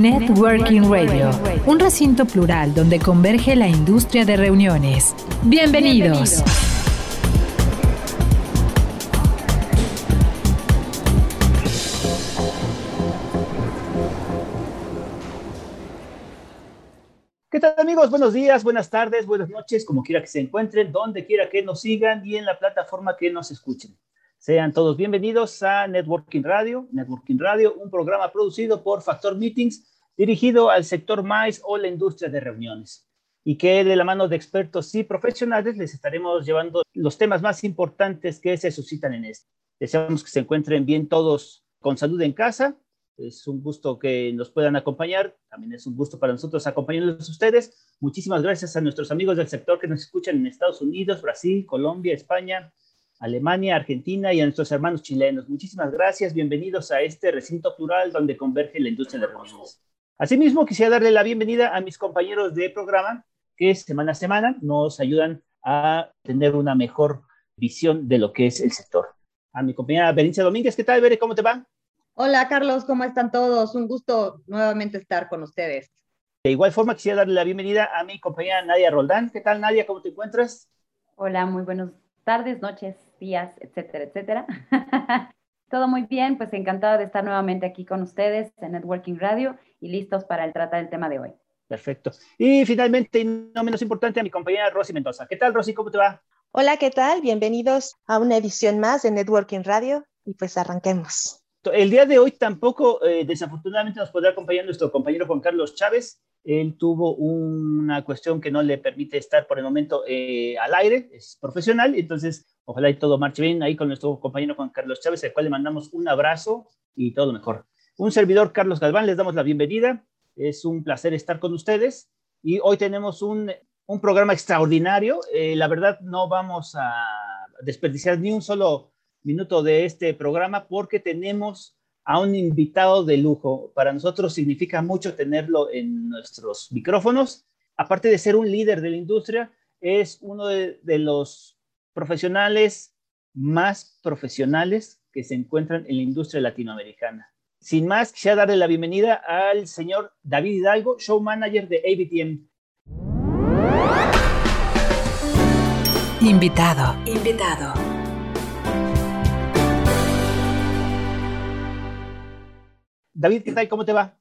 Networking Radio, un recinto plural donde converge la industria de reuniones. Bienvenidos. ¿Qué tal amigos? Buenos días, buenas tardes, buenas noches, como quiera que se encuentren, donde quiera que nos sigan y en la plataforma que nos escuchen. Sean todos bienvenidos a Networking Radio. Networking Radio, un programa producido por Factor Meetings, dirigido al sector MICE o la industria de reuniones. Y que de la mano de expertos y profesionales les estaremos llevando los temas más importantes que se suscitan en este. Deseamos que se encuentren bien todos con salud en casa. Es un gusto que nos puedan acompañar. También es un gusto para nosotros acompañarlos ustedes. Muchísimas gracias a nuestros amigos del sector que nos escuchan en Estados Unidos, Brasil, Colombia, España, Alemania, Argentina y a nuestros hermanos chilenos. Muchísimas gracias, bienvenidos a este recinto plural donde converge la industria de reuniones. Asimismo, quisiera darle la bienvenida a mis compañeros de programa que semana a semana nos ayudan a tener una mejor visión de lo que es el sector. A mi compañera Berincia Domínguez, ¿qué tal, Bere? ¿Cómo te va? Hola, Carlos, ¿cómo están todos? Un gusto nuevamente estar con ustedes. De igual forma, quisiera darle la bienvenida a mi compañera Nadia Roldán. ¿Qué tal, Nadia? ¿Cómo te encuentras? Hola, muy buenas tardes, noches, días, etcétera, etcétera. Todo muy bien, pues encantada de estar nuevamente aquí con ustedes en Networking Radio y listos para el tratar el tema de hoy. Perfecto. Y finalmente, y no menos importante, a mi compañera Rosy Mendoza. ¿Qué tal, Rosy? ¿Cómo te va? Hola, ¿qué tal? Bienvenidos a una edición más de Networking Radio y pues arranquemos. El día de hoy tampoco, eh, desafortunadamente, nos podrá acompañar nuestro compañero Juan Carlos Chávez. Él tuvo una cuestión que no le permite estar por el momento eh, al aire, es profesional, entonces ojalá y todo marche bien ahí con nuestro compañero Juan Carlos Chávez, al cual le mandamos un abrazo y todo lo mejor. Un servidor, Carlos Galván, les damos la bienvenida. Es un placer estar con ustedes y hoy tenemos un, un programa extraordinario. Eh, la verdad, no vamos a desperdiciar ni un solo minuto de este programa porque tenemos a un invitado de lujo. Para nosotros significa mucho tenerlo en nuestros micrófonos. Aparte de ser un líder de la industria, es uno de, de los profesionales más profesionales que se encuentran en la industria latinoamericana. Sin más, quisiera darle la bienvenida al señor David Hidalgo, show manager de ABTM. Invitado. Invitado. David, ¿qué tal? ¿Cómo te va?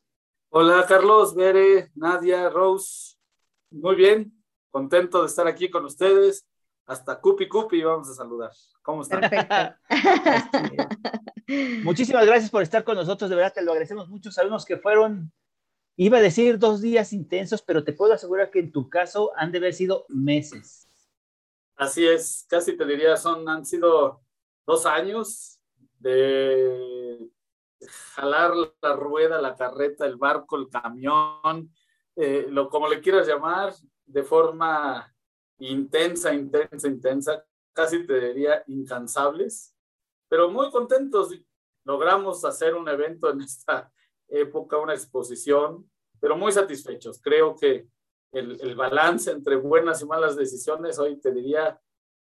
Hola, Carlos, Bere, Nadia, Rose. Muy bien, contento de estar aquí con ustedes. Hasta Cupi Cupi vamos a saludar. ¿Cómo están? Muchísimas gracias por estar con nosotros, de verdad te lo agradecemos mucho. Sabemos que fueron, iba a decir dos días intensos, pero te puedo asegurar que en tu caso han de haber sido meses. Así es, casi te diría, son, han sido dos años de jalar la rueda, la carreta, el barco, el camión, eh, lo, como le quieras llamar, de forma intensa, intensa, intensa, casi te diría incansables, pero muy contentos. Logramos hacer un evento en esta época, una exposición, pero muy satisfechos. Creo que el, el balance entre buenas y malas decisiones hoy te diría,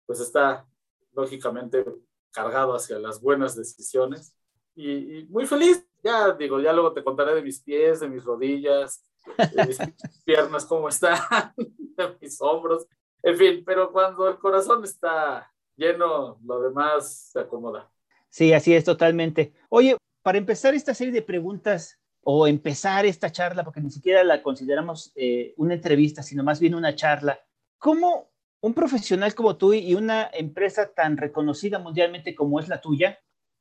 pues está lógicamente cargado hacia las buenas decisiones y, y, muy feliz. Ya digo, ya luego te contaré de mis pies, de mis rodillas, de mis piernas, cómo están, de mis hombros. En fin, pero cuando el corazón está lleno, lo demás se acomoda. Sí, así es totalmente. Oye, para empezar esta serie de preguntas o empezar esta charla, porque ni siquiera la consideramos eh, una entrevista, sino más bien una charla, ¿cómo un profesional como tú y una empresa tan reconocida mundialmente como es la tuya,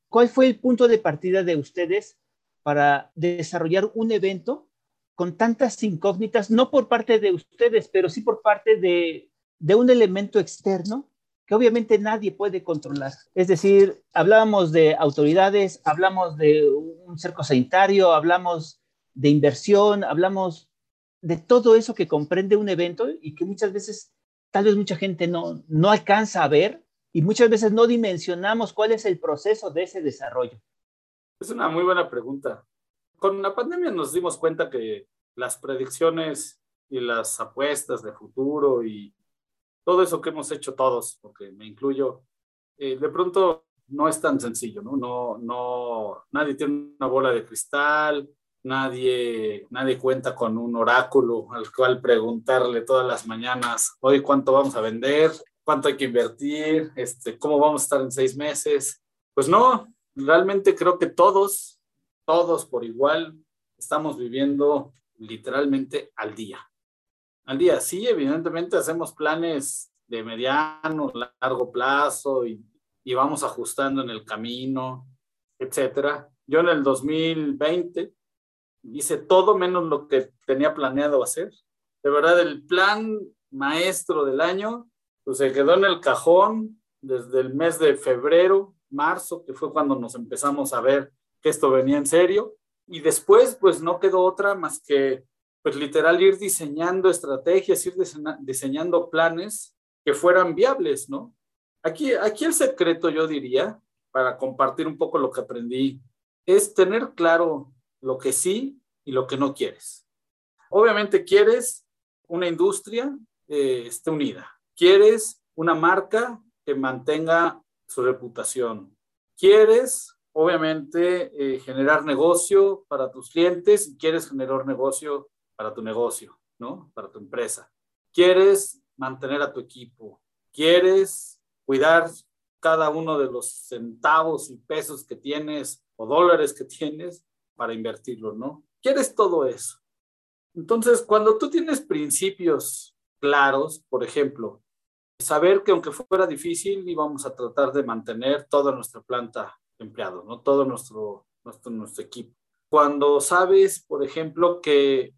cuál fue el punto de partida de ustedes para desarrollar un evento con tantas incógnitas, no por parte de ustedes, pero sí por parte de, de un elemento externo que obviamente nadie puede controlar. Es decir, hablamos de autoridades, hablamos de un cerco sanitario, hablamos de inversión, hablamos de todo eso que comprende un evento y que muchas veces, tal vez mucha gente no, no alcanza a ver y muchas veces no dimensionamos cuál es el proceso de ese desarrollo. Es una muy buena pregunta. Con la pandemia nos dimos cuenta que las predicciones y las apuestas de futuro y todo eso que hemos hecho todos, porque me incluyo, eh, de pronto no es tan sencillo, ¿no? No, no, nadie tiene una bola de cristal, nadie, nadie cuenta con un oráculo al cual preguntarle todas las mañanas, hoy cuánto vamos a vender, cuánto hay que invertir, este, cómo vamos a estar en seis meses. Pues no, realmente creo que todos, todos por igual, estamos viviendo literalmente al día. Al día, sí, evidentemente hacemos planes de mediano, largo plazo y, y vamos ajustando en el camino, etcétera. Yo en el 2020 hice todo menos lo que tenía planeado hacer. De verdad, el plan maestro del año pues se quedó en el cajón desde el mes de febrero, marzo, que fue cuando nos empezamos a ver que esto venía en serio. Y después, pues no quedó otra más que, pues literal, ir diseñando estrategias, ir diseñando planes que fueran viables, ¿no? Aquí, aquí el secreto, yo diría, para compartir un poco lo que aprendí, es tener claro lo que sí y lo que no quieres. Obviamente quieres una industria eh, esté unida. Quieres una marca que mantenga su reputación. Quieres, obviamente, eh, generar negocio para tus clientes y quieres generar negocio para tu negocio, ¿no? Para tu empresa. Quieres mantener a tu equipo. Quieres cuidar cada uno de los centavos y pesos que tienes o dólares que tienes para invertirlo, ¿no? Quieres todo eso. Entonces, cuando tú tienes principios claros, por ejemplo, saber que aunque fuera difícil, íbamos a tratar de mantener toda nuestra planta empleado, ¿no? Todo nuestro, nuestro, nuestro equipo. Cuando sabes, por ejemplo, que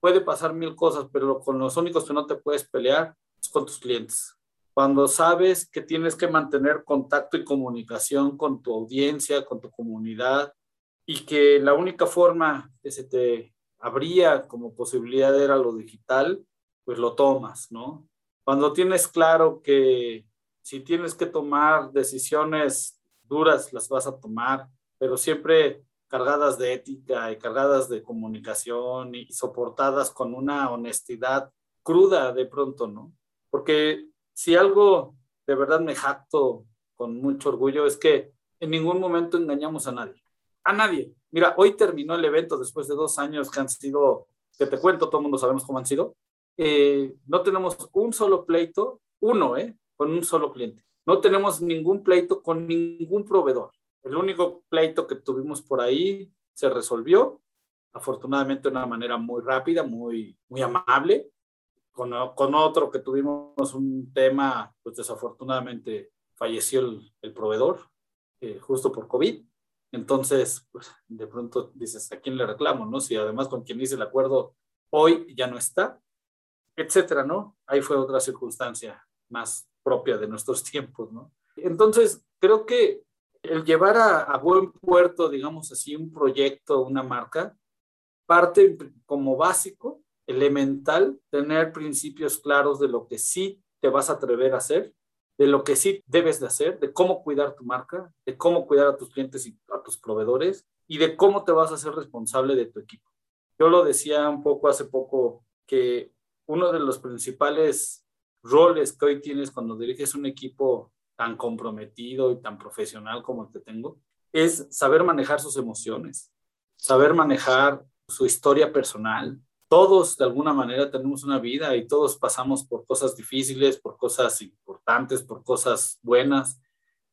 puede pasar mil cosas, pero con los únicos que no te puedes pelear es con tus clientes. Cuando sabes que tienes que mantener contacto y comunicación con tu audiencia, con tu comunidad, y que la única forma que se te abría como posibilidad era lo digital, pues lo tomas, ¿no? Cuando tienes claro que si tienes que tomar decisiones duras, las vas a tomar, pero siempre cargadas de ética y cargadas de comunicación y soportadas con una honestidad cruda de pronto, ¿no? Porque si algo de verdad me jacto con mucho orgullo es que en ningún momento engañamos a nadie a nadie. Mira, hoy terminó el evento después de dos años que han sido, que te cuento, todo el mundo sabemos cómo han sido. Eh, no tenemos un solo pleito, uno, ¿eh? Con un solo cliente. No tenemos ningún pleito con ningún proveedor. El único pleito que tuvimos por ahí se resolvió, afortunadamente de una manera muy rápida, muy, muy amable. Con, otro que tuvimos un tema, pues desafortunadamente falleció el, el proveedor, eh, justo por COVID entonces, pues, de pronto dices, ¿a quién le reclamo? ¿No? Si además con quien hice el acuerdo hoy ya no está, etcétera, ¿no? Ahí fue otra circunstancia más propia de nuestros tiempos, ¿no? Entonces, creo que el llevar a, buen puerto, digamos así, un proyecto, una marca, parte como básico, elemental, tener principios claros de lo que sí te vas a atrever a hacer de lo que sí debes de hacer, de cómo cuidar tu marca, de cómo cuidar a tus clientes y a tus proveedores y de cómo te vas a hacer responsable de tu equipo. Yo lo decía un poco hace poco que uno de los principales roles que hoy tienes cuando diriges un equipo tan comprometido y tan profesional como el que tengo es saber manejar sus emociones, saber manejar su historia personal, todos de alguna manera tenemos una vida y todos pasamos por cosas difíciles, por cosas importantes, por cosas buenas.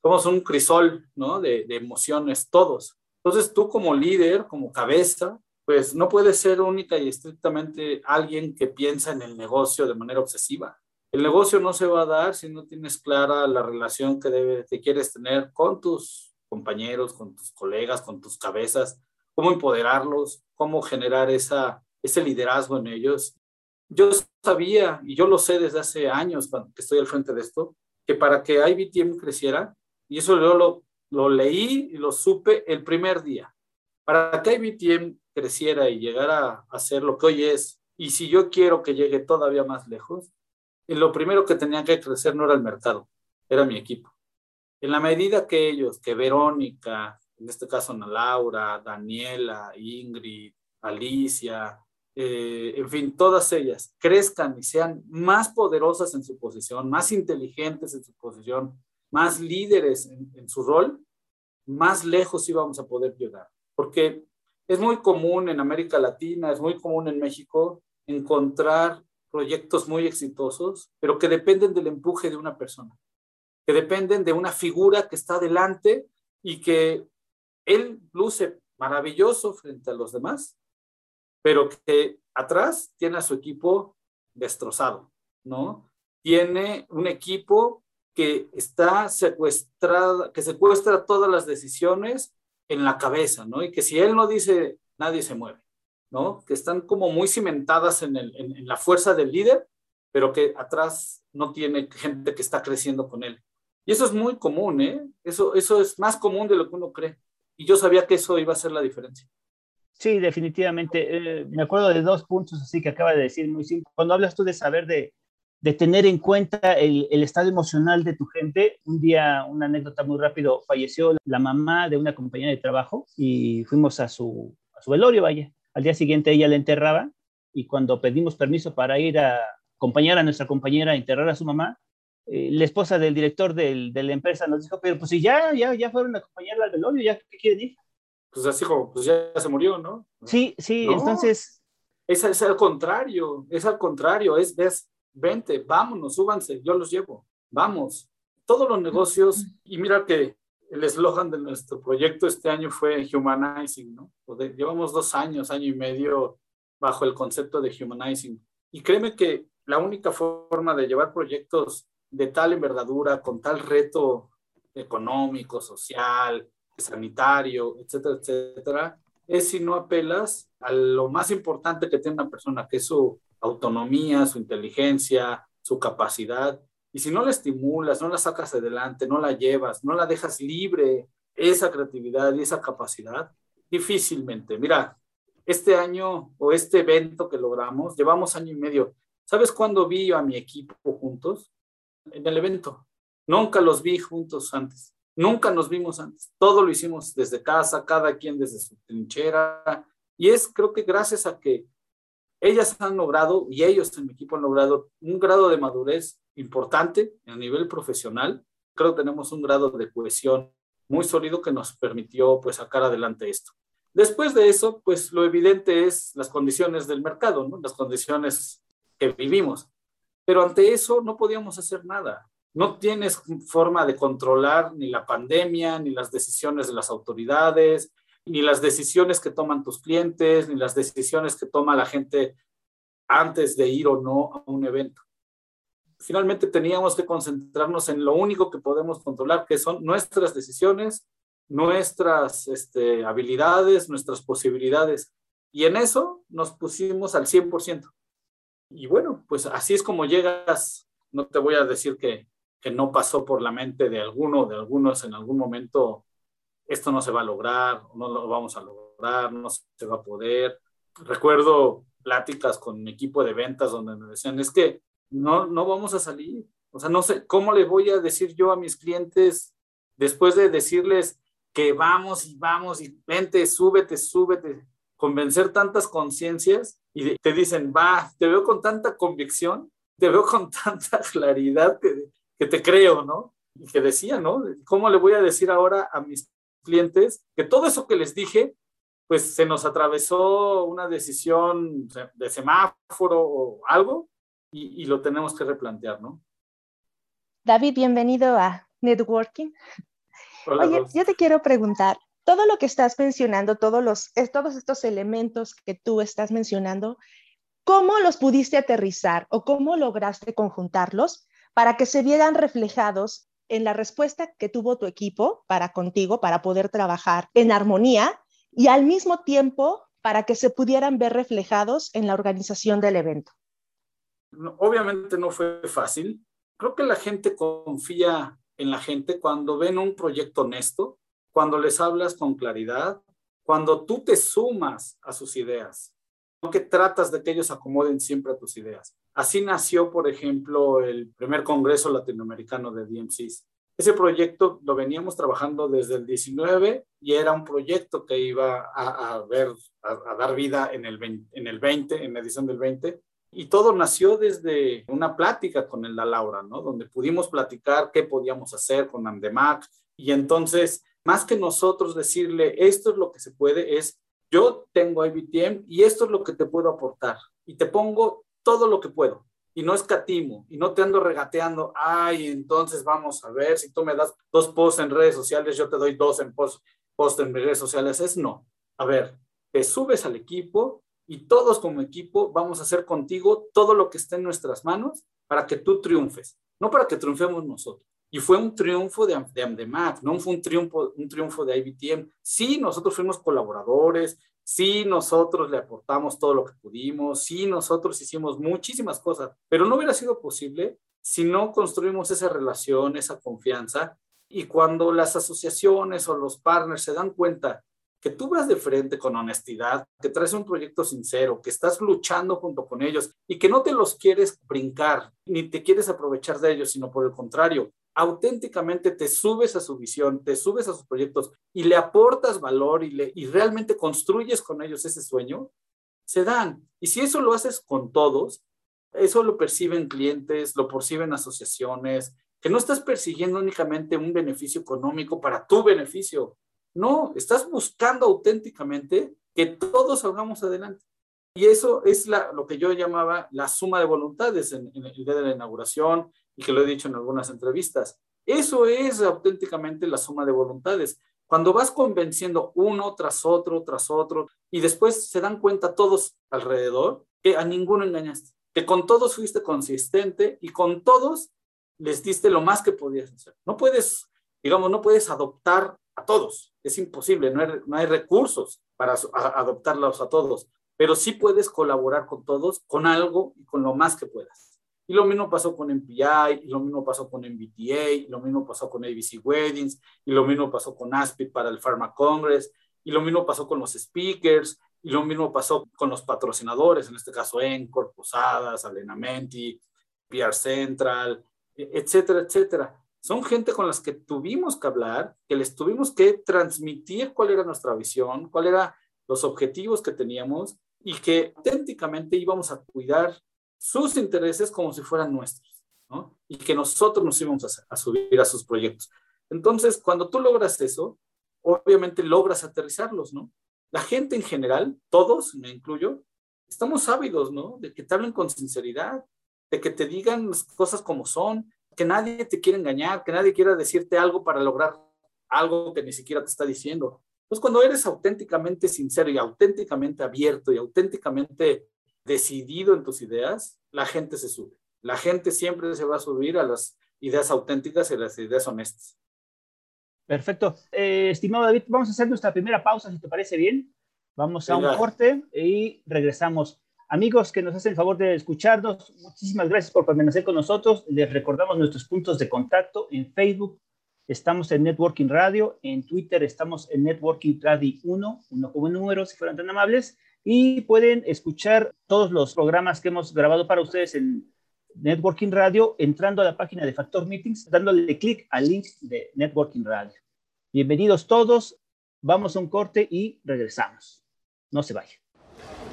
Somos un crisol, ¿no? De, de, emociones, todos. Entonces tú como líder, como cabeza, pues no puedes ser única y estrictamente alguien que piensa en el negocio de manera obsesiva. El negocio no se va a dar si no tienes clara la relación que, debe, que quieres tener con tus compañeros, con tus colegas, con tus cabezas, cómo empoderarlos, cómo generar esa ese liderazgo en ellos. Yo sabía, y yo lo sé desde hace años que estoy al frente de esto, que para que IBTM creciera, y eso yo lo, lo leí y lo supe el primer día, para que IBTM creciera y llegara a ser lo que hoy es, y si yo quiero que llegue todavía más lejos, lo primero que tenía que crecer no era el mercado, era mi equipo. En la medida que ellos, que Verónica, en este caso Ana Laura, Daniela, Ingrid, Alicia, eh, en fin, todas ellas crezcan y sean más poderosas en su posición, más inteligentes en su posición, más líderes en, en su rol, más lejos íbamos a poder llegar. Porque es muy común en América Latina, es muy común en México encontrar proyectos muy exitosos, pero que dependen del empuje de una persona, que dependen de una figura que está delante y que él luce maravilloso frente a los demás, pero que atrás tiene a su equipo destrozado, ¿no? Tiene un equipo que está secuestrado, que secuestra todas las decisiones en la cabeza, ¿no? Y que si él no dice, nadie se mueve, ¿no? Que están como muy cimentadas en, el, en, la fuerza del líder, pero que atrás no tiene gente que está creciendo con él. Y eso es muy común, ¿eh? Eso, eso es más común de lo que uno cree. Y yo sabía que eso iba a ser la diferencia. Sí, definitivamente. Eh, me acuerdo de dos puntos así que acaba de decir muy simple. Cuando hablas tú de saber de, de tener en cuenta el, el, estado emocional de tu gente, un día, una anécdota muy rápido, falleció la mamá de una compañera de trabajo y fuimos a su, a su velorio, vaya. Al día siguiente ella la enterraba y cuando pedimos permiso para ir a acompañar a nuestra compañera a enterrar a su mamá, eh, la esposa del director del, de la empresa nos dijo, pero pues si ya, ya, ya fueron a acompañarla al velorio, ¿ya qué quieren ir? pues así como, pues ya se murió, ¿no? Sí, sí, entonces... Es, es, al contrario, es al contrario, es, ves, vente, vámonos, súbanse, yo los llevo, vamos. Todos los negocios, y mira que el eslogan de nuestro proyecto este año fue Humanizing, ¿no? Llevamos dos años, año y medio bajo el concepto de Humanizing. Y créeme que la única forma de llevar proyectos de tal envergadura, con tal reto económico, social, sanitario, etcétera, etcétera, es si no apelas a lo más importante que tiene una persona, que es su autonomía, su inteligencia, su capacidad. Y si no la estimulas, no la sacas adelante, no la llevas, no la dejas libre, esa creatividad y esa capacidad, difícilmente. Mira, este año o este evento que logramos, llevamos año y medio. ¿Sabes cuándo vi a mi equipo juntos? En el evento. Nunca los vi juntos antes. Nunca nos vimos antes. Todo lo hicimos desde casa, cada quien desde su trinchera. Y es, creo que gracias a que ellas han logrado, y ellos en mi equipo han logrado, un grado de madurez importante a nivel profesional. Creo que tenemos un grado de cohesión muy sólido que nos permitió pues sacar adelante esto. Después de eso, pues lo evidente es las condiciones del mercado, ¿no? las condiciones que vivimos. Pero ante eso no podíamos hacer nada no tienes forma de controlar ni la pandemia, ni las decisiones de las autoridades, ni las decisiones que toman tus clientes, ni las decisiones que toma la gente antes de ir o no a un evento. Finalmente teníamos que concentrarnos en lo único que podemos controlar, que son nuestras decisiones, nuestras este, habilidades, nuestras posibilidades. Y en eso nos pusimos al 100%. Y bueno, pues así es como llegas, no te voy a decir que que no pasó por la mente de alguno, de algunos en algún momento, esto no se va a lograr, no lo vamos a lograr, no se va a poder. Recuerdo pláticas con mi equipo de ventas donde me decían, es que no, no vamos a salir. O sea, no sé, ¿cómo le voy a decir yo a mis clientes después de decirles que vamos y vamos y vente, súbete, súbete, convencer tantas conciencias y te dicen, va, te veo con tanta convicción, te veo con tanta claridad que que te creo, ¿no? Y que decía, ¿no? ¿Cómo le voy a decir ahora a mis clientes que todo eso que les dije, pues se nos atravesó una decisión de semáforo o algo y, y lo tenemos que replantear, ¿no? David, bienvenido a Networking. Hola, Oye, yo te quiero preguntar, todo lo que estás mencionando, todos, los, todos estos elementos que tú estás mencionando, ¿cómo los pudiste aterrizar o cómo lograste conjuntarlos para que se vieran reflejados en la respuesta que tuvo tu equipo para contigo, para poder trabajar en armonía y al mismo tiempo para que se pudieran ver reflejados en la organización del evento. Obviamente no fue fácil. Creo que la gente confía en la gente cuando ven un proyecto honesto, cuando les hablas con claridad, cuando tú te sumas a sus ideas, no que tratas de que ellos acomoden siempre a tus ideas. Así nació, por ejemplo, el primer Congreso Latinoamericano de DMCs. Ese proyecto lo veníamos trabajando desde el 19 y era un proyecto que iba a, ver, a, dar vida en el, 20, en el 20, en la edición del 20. Y todo nació desde una plática con el Laura, ¿no? Donde pudimos platicar qué podíamos hacer con Andemac. Y entonces, más que nosotros decirle, esto es lo que se puede, es, yo tengo IBTM y esto es lo que te puedo aportar. Y te pongo todo lo que puedo y no escatimo y no te ando regateando, ay, entonces vamos a ver, si tú me das dos posts en redes sociales, yo te doy dos en post, post en redes sociales, es no. A ver, te subes al equipo y todos como equipo vamos a hacer contigo todo lo que esté en nuestras manos para que tú triunfes, no para que triunfemos nosotros. Y fue un triunfo de, de no fue un triunfo, un triunfo de IBTM. Sí, nosotros fuimos colaboradores, Sí, nosotros le aportamos todo lo que pudimos, sí, nosotros hicimos muchísimas cosas, pero no hubiera sido posible si no construimos esa relación, esa confianza. Y cuando las asociaciones o los partners se dan cuenta que tú vas de frente con honestidad, que traes un proyecto sincero, que estás luchando junto con ellos y que no te los quieres brincar, ni te quieres aprovechar de ellos, sino por el contrario, auténticamente te subes a su visión, te subes a sus proyectos y le aportas valor y, le, y realmente construyes con ellos ese sueño, se dan. Y si eso lo haces con todos, eso lo perciben clientes, lo perciben asociaciones, que no estás persiguiendo únicamente un beneficio económico para tu beneficio. No, estás buscando auténticamente que todos salgamos adelante. Y eso es la, lo que yo llamaba la suma de voluntades en, en el día de la inauguración, y que lo he dicho en algunas entrevistas. Eso es auténticamente la suma de voluntades. Cuando vas convenciendo uno tras otro, tras otro, y después se dan cuenta todos alrededor que a ninguno engañaste, que con todos fuiste consistente y con todos les diste lo más que podías hacer. No puedes, digamos, no puedes adoptar a todos, es imposible, no hay, no hay recursos para adoptarlos a todos, pero sí puedes colaborar con todos, con algo y con lo más que puedas. Y lo mismo pasó con MPI, y lo mismo pasó con MBTA, y lo mismo pasó con ABC Weddings, y lo mismo pasó con ASPID para el Pharma Congress, y lo mismo pasó con los speakers, y lo mismo pasó con los patrocinadores, en este caso Encore, Posadas, Alenamenti, PR Central, e, etcétera, etcétera. Son gente con las que tuvimos que hablar, que les tuvimos que transmitir cuál era nuestra visión, cuáles eran los objetivos que teníamos y que auténticamente íbamos a cuidar sus intereses como si fueran nuestros, ¿no? Y que nosotros nos íbamos a, subir a sus proyectos. Entonces, cuando tú logras eso, obviamente logras aterrizarlos, ¿no? La gente en general, todos, me incluyo, estamos ávidos, ¿no? De que te hablen con sinceridad, de que te digan las cosas como son, que nadie te quiera engañar, que nadie quiera decirte algo para lograr algo que ni siquiera te está diciendo. Entonces, cuando eres auténticamente sincero y auténticamente abierto y auténticamente decidido en tus ideas, la gente se sube. La gente siempre se va a subir a las ideas auténticas y a las ideas honestas. Perfecto. Eh, estimado David, vamos a hacer nuestra primera pausa, si te parece bien. Vamos a un corte y regresamos. Amigos que nos hacen el favor de escucharnos, muchísimas gracias por permanecer con nosotros. Les recordamos nuestros puntos de contacto en Facebook. Estamos en Networking Radio, en Twitter estamos en Networking Radio 1, uno como número, si fueran tan amables, y pueden escuchar todos los programas que hemos grabado para ustedes en Networking Radio entrando a la página de Factor Meetings, dándole clic al link de Networking Radio. Bienvenidos todos, vamos a un corte y regresamos. No se vayan.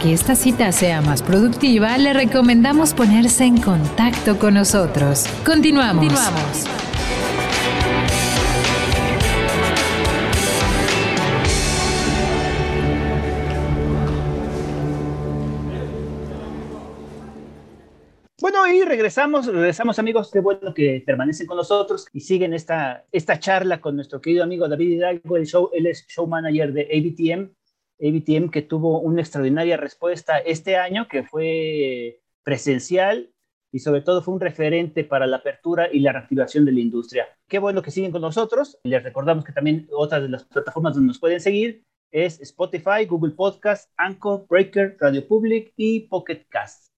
Que esta cita sea más productiva, le recomendamos ponerse en contacto con nosotros. Continuamos. Continuamos. Bueno, y regresamos, regresamos amigos, qué bueno que permanecen con nosotros y siguen esta, esta charla con nuestro querido amigo David Hidalgo, el show, él es show manager de ABTM, ABTM que tuvo una extraordinaria respuesta este año, que fue presencial y sobre todo fue un referente para la apertura y la reactivación de la industria. Qué bueno que siguen con nosotros. Les recordamos que también otras de las plataformas donde nos pueden seguir es Spotify, Google Podcast, Anchor, Breaker, Radio Public y Pocket Cast.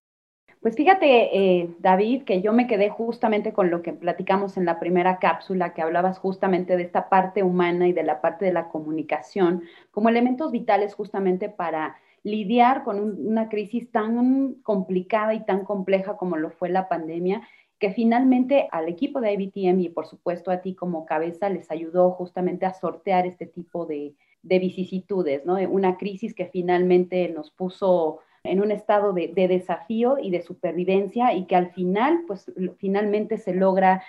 Pues fíjate, eh, David, que yo me quedé justamente con lo que platicamos en la primera cápsula, que hablabas justamente de esta parte humana y de la parte de la comunicación como elementos vitales justamente para lidiar con una crisis tan complicada y tan compleja como lo fue la pandemia, que finalmente al equipo de IBTM y por supuesto a ti como cabeza les ayudó justamente a sortear este tipo de, de vicisitudes, ¿no? Una crisis que finalmente nos puso en un estado de, desafío y de supervivencia y que al final, pues finalmente se logra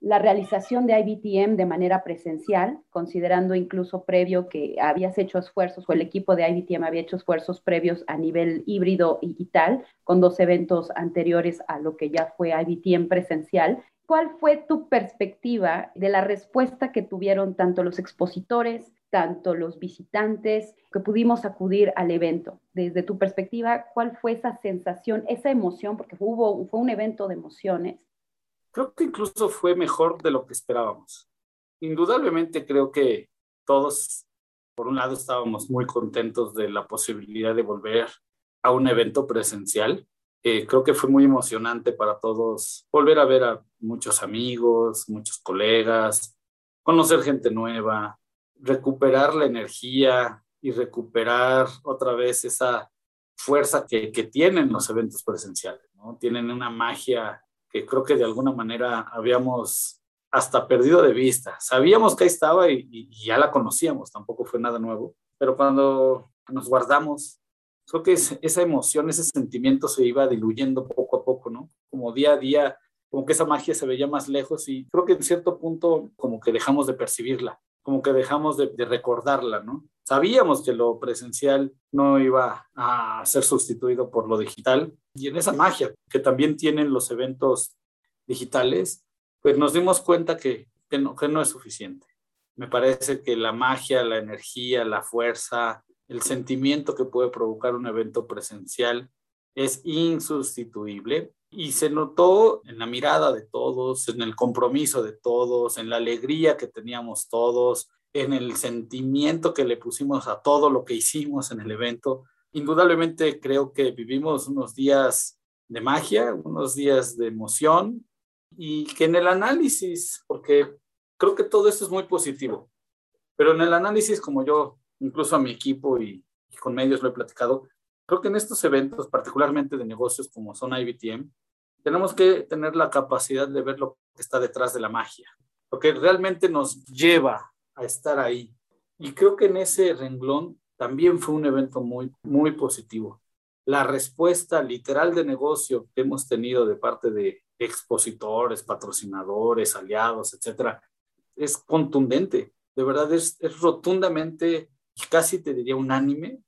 la realización de IBTM de manera presencial, considerando incluso previo que habías hecho esfuerzos o el equipo de IBTM había hecho esfuerzos previos a nivel híbrido y, y tal, con dos eventos anteriores a lo que ya fue IBTM presencial. ¿Cuál fue tu perspectiva de la respuesta que tuvieron tanto los expositores, tanto los visitantes que pudimos acudir al evento. Desde tu perspectiva, ¿cuál fue esa sensación, esa emoción? Porque hubo, fue un evento de emociones. Creo que incluso fue mejor de lo que esperábamos. Indudablemente creo que todos, por un lado, estábamos muy contentos de la posibilidad de volver a un evento presencial. Eh, creo que fue muy emocionante para todos volver a ver a muchos amigos, muchos colegas, conocer gente nueva, recuperar la energía y recuperar otra vez esa fuerza que, que tienen los eventos presenciales, ¿no? Tienen una magia que creo que de alguna manera habíamos hasta perdido de vista. Sabíamos que ahí estaba y, ya la conocíamos, tampoco fue nada nuevo, pero cuando nos guardamos, creo que esa emoción, ese sentimiento se iba diluyendo poco a poco, ¿no? Como día a día, como que esa magia se veía más lejos y creo que en cierto punto como que dejamos de percibirla como que dejamos de, recordarla, ¿no? Sabíamos que lo presencial no iba a ser sustituido por lo digital y en esa magia que también tienen los eventos digitales, pues nos dimos cuenta que, que, no, es suficiente. Me parece que la magia, la energía, la fuerza, el sentimiento que puede provocar un evento presencial es insustituible y se notó en la mirada de todos, en el compromiso de todos, en la alegría que teníamos todos, en el sentimiento que le pusimos a todo lo que hicimos en el evento. Indudablemente creo que vivimos unos días de magia, unos días de emoción y que en el análisis, porque creo que todo esto es muy positivo, pero en el análisis, como yo, incluso a mi equipo y, y con medios lo he platicado, Creo que en estos eventos, particularmente de negocios como son IBTM, tenemos que tener la capacidad de ver lo que está detrás de la magia, lo que realmente nos lleva a estar ahí. Y creo que en ese renglón también fue un evento muy, muy positivo. La respuesta literal de negocio que hemos tenido de parte de expositores, patrocinadores, aliados, etcétera, es contundente. De verdad, es, es rotundamente, casi te diría unánime,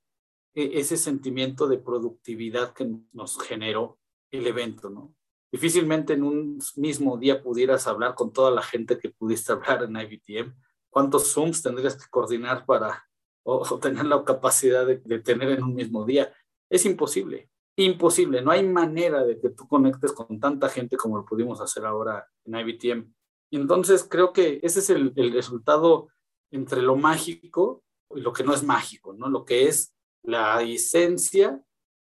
ese sentimiento de productividad que nos generó el evento, ¿no? Difícilmente en un mismo día pudieras hablar con toda la gente que pudiste hablar en IBTM. ¿Cuántos Zooms tendrías que coordinar para o, tener la capacidad de, tener en un mismo día? Es imposible, imposible. No hay manera de que tú conectes con tanta gente como lo pudimos hacer ahora en IBTM. Y entonces creo que ese es el resultado entre lo mágico y lo que no es mágico, ¿no? Lo que es la esencia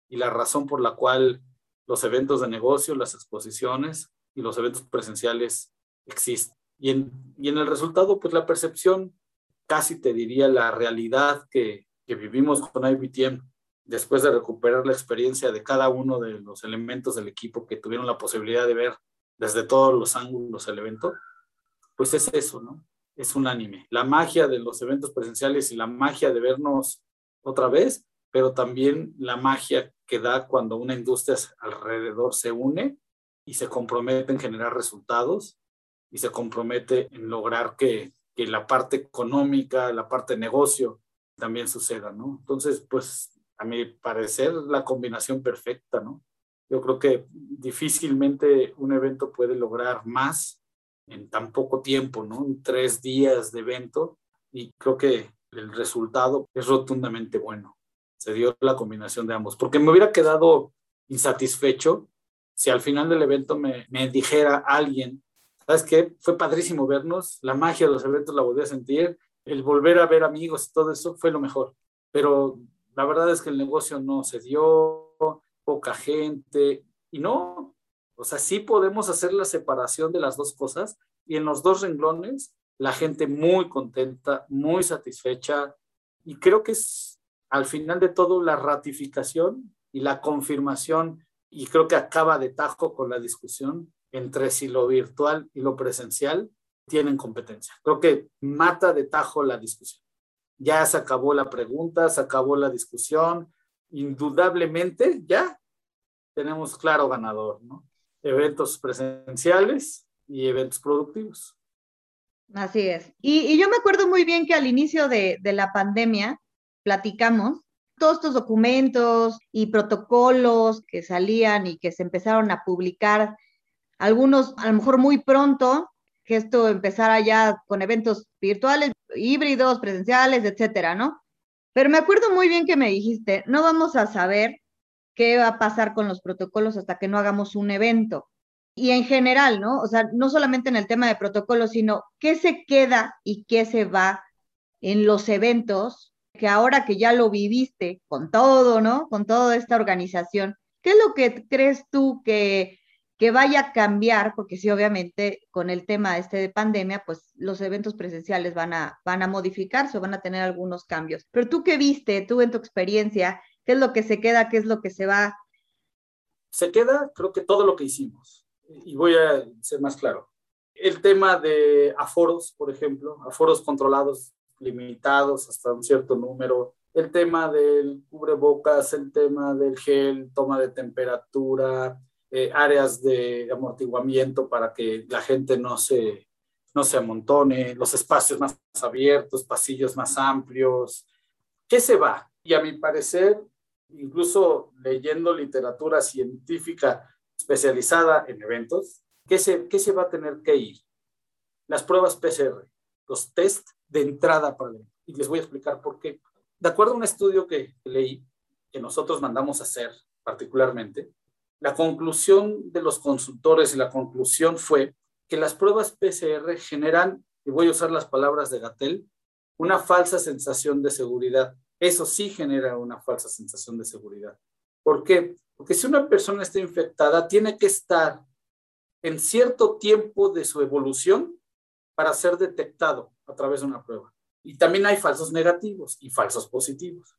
y la razón por la cual los eventos de negocio, las exposiciones y los eventos presenciales existen. Y en, el resultado, pues la percepción, casi te diría la realidad que, que vivimos con IBTM después de recuperar la experiencia de cada uno de los elementos del equipo que tuvieron la posibilidad de ver desde todos los ángulos el evento, pues es eso, ¿no? Es unánime. La magia de los eventos presenciales y la magia de vernos otra vez, pero también la magia que da cuando una industria alrededor se une y se compromete en generar resultados y se compromete en lograr que, que la parte económica, la parte de negocio también suceda, ¿no? Entonces, pues a mi parecer, la combinación perfecta, ¿no? Yo creo que difícilmente un evento puede lograr más en tan poco tiempo, ¿no? Tres días de evento y creo que el resultado es rotundamente bueno. Se dio la combinación de ambos, porque me hubiera quedado insatisfecho si al final del evento me, dijera alguien, ¿sabes qué? Fue padrísimo vernos, la magia de los eventos la volví a sentir, el volver a ver amigos y todo eso fue lo mejor. Pero la verdad es que el negocio no se dio, poca gente, y no, o sea, sí podemos hacer la separación de las dos cosas y en los dos renglones la gente muy contenta, muy satisfecha y creo que es al final de todo la ratificación y la confirmación y creo que acaba de tajo con la discusión entre si lo virtual y lo presencial tienen competencia. Creo que mata de tajo la discusión. Ya se acabó la pregunta, se acabó la discusión. Indudablemente ya tenemos claro ganador, ¿no? Eventos presenciales y eventos productivos. Así es. Y, yo me acuerdo muy bien que al inicio de, de la pandemia platicamos todos estos documentos y protocolos que salían y que se empezaron a publicar, algunos a lo mejor muy pronto, que esto empezara ya con eventos virtuales, híbridos, presenciales, etcétera, ¿no? Pero me acuerdo muy bien que me dijiste, no vamos a saber qué va a pasar con los protocolos hasta que no hagamos un evento. Y en general, ¿no? O sea, no solamente en el tema de protocolos, sino qué se queda y qué se va en los eventos, que ahora que ya lo viviste con todo, ¿no? Con toda esta organización, ¿qué es lo que crees tú que que vaya a cambiar, porque sí, obviamente, con el tema este de pandemia, pues los eventos presenciales van a, van a modificarse o van a tener algunos cambios. Pero tú qué viste, tú en tu experiencia, ¿qué es lo que se queda, qué es lo que se va? Se queda, creo que todo lo que hicimos. Y voy a ser más claro. El tema de aforos, por ejemplo, aforos controlados, limitados hasta un cierto número. El tema del cubrebocas, el tema del gel, toma de temperatura, eh, áreas de amortiguamiento para que la gente no se, no se amontone, los espacios más abiertos, pasillos más amplios. ¿Qué se va? Y a mi parecer, incluso leyendo literatura científica especializada en eventos, ¿qué se, qué se va a tener que ir? Las pruebas PCR, los test de entrada para el Y les voy a explicar por qué. De acuerdo a un estudio que leí, que nosotros mandamos a hacer particularmente, la conclusión de los consultores y la conclusión fue que las pruebas PCR generan, y voy a usar las palabras de Gatel, una falsa sensación de seguridad. Eso sí genera una falsa sensación de seguridad. ¿Por qué? Porque si una persona está infectada, tiene que estar en cierto tiempo de su evolución para ser detectado a través de una prueba. Y también hay falsos negativos y falsos positivos.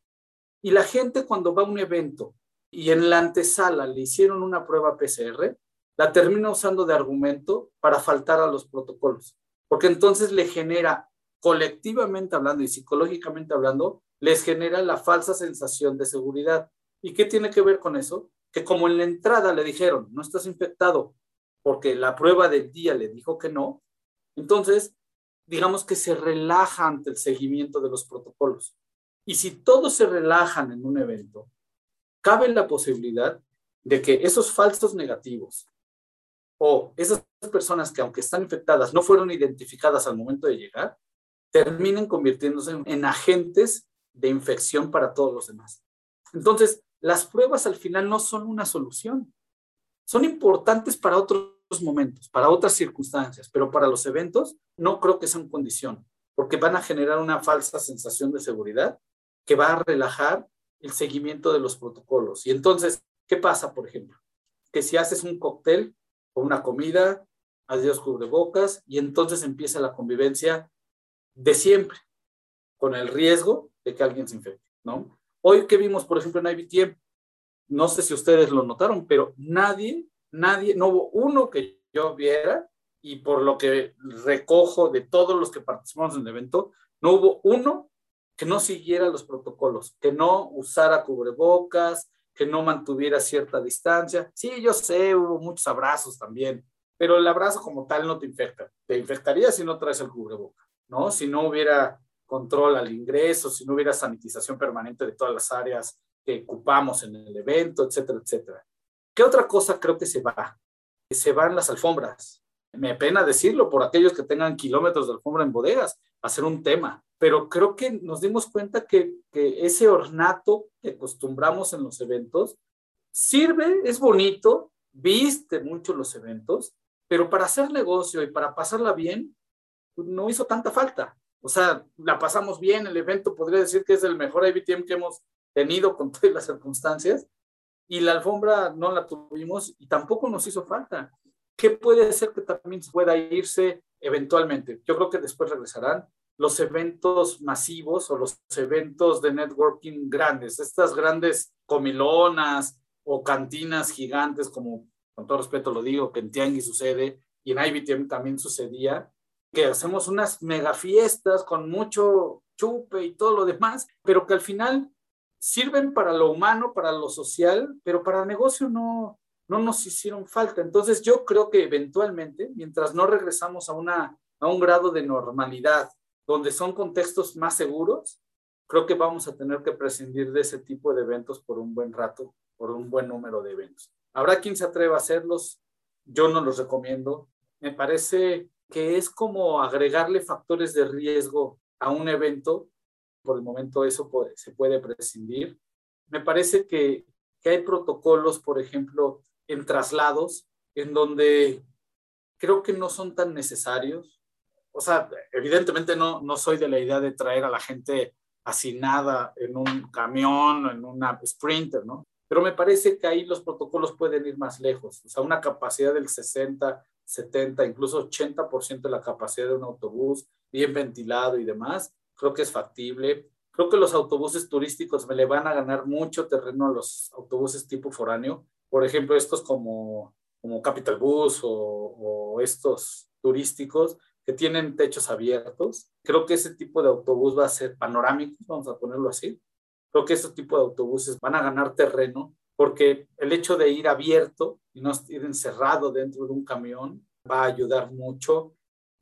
Y la gente cuando va a un evento y en la antesala le hicieron una prueba PCR, la termina usando de argumento para faltar a los protocolos, porque entonces le genera, colectivamente hablando y psicológicamente hablando, les genera la falsa sensación de seguridad. ¿Y qué tiene que ver con eso? Que como en la entrada le dijeron, no estás infectado, porque la prueba del día le dijo que no, entonces digamos que se relaja ante el seguimiento de los protocolos. Y si todos se relajan en un evento, cabe la posibilidad de que esos falsos negativos o esas personas que aunque están infectadas no fueron identificadas al momento de llegar, terminen convirtiéndose en, agentes de infección para todos los demás. Entonces, las pruebas al final no son una solución. Son importantes para otros momentos, para otras circunstancias, pero para los eventos no creo que sean condición, porque van a generar una falsa sensación de seguridad que va a relajar el seguimiento de los protocolos. Y entonces, ¿qué pasa, por ejemplo? Que si haces un cóctel o una comida, adiós cubrebocas, y entonces empieza la convivencia de siempre, con el riesgo de que alguien se infecte, ¿no? Hoy que vimos, por ejemplo, en IBTM, no sé si ustedes lo notaron, pero nadie, nadie, no hubo uno que yo viera, y por lo que recojo de todos los que participamos en el evento, no hubo uno que no siguiera los protocolos, que no usara cubrebocas, que no mantuviera cierta distancia. Sí, yo sé, hubo muchos abrazos también, pero el abrazo como tal no te infecta. Te infectaría si no traes el cubreboca, ¿no? Si no hubiera control al ingreso, si no hubiera sanitización permanente de todas las áreas que ocupamos en el evento, etcétera, etcétera. ¿Qué otra cosa creo que se va? Se van las alfombras. Me pena decirlo por aquellos que tengan kilómetros de alfombra en bodegas, hacer un tema, pero creo que nos dimos cuenta que, que ese ornato que acostumbramos en los eventos sirve, es bonito, viste mucho los eventos, pero para hacer negocio y para pasarla bien, pues, no hizo tanta falta. O sea, la pasamos bien, el evento podría decir que es el mejor IBTM que hemos tenido con todas las circunstancias, y la alfombra no la tuvimos y tampoco nos hizo falta. ¿Qué puede ser que también pueda irse eventualmente? Yo creo que después regresarán los eventos masivos o los eventos de networking grandes, estas grandes comilonas o cantinas gigantes, como con todo respeto lo digo, que en Tianguis sucede y en IBTM también sucedía, que hacemos unas mega fiestas con mucho chupe y todo lo demás, pero que al final sirven para lo humano, para lo social, pero para el negocio no, no nos hicieron falta. Entonces yo creo que eventualmente, mientras no regresamos a, una, a un grado de normalidad, donde son contextos más seguros, creo que vamos a tener que prescindir de ese tipo de eventos por un buen rato, por un buen número de eventos. Habrá quien se atreva a hacerlos, yo no los recomiendo. Me parece que es como agregarle factores de riesgo a un evento. Por el momento eso se puede prescindir. Me parece que, hay protocolos, por ejemplo, en traslados, en donde creo que no son tan necesarios. O sea, evidentemente no, no soy de la idea de traer a la gente hacinada en un camión, en una sprinter, ¿no? Pero me parece que ahí los protocolos pueden ir más lejos, o sea, una capacidad del 60, 70, incluso 80% de la capacidad de un autobús, bien ventilado y demás, creo que es factible. Creo que los autobuses turísticos me le van a ganar mucho terreno a los autobuses tipo foráneo. Por ejemplo, estos como, como Capital Bus o, o estos turísticos que tienen techos abiertos. Creo que ese tipo de autobús va a ser panorámico, vamos a ponerlo así Creo que este tipo de autobuses van a ganar terreno porque el hecho de ir abierto y no ir encerrado dentro de un camión va a ayudar mucho.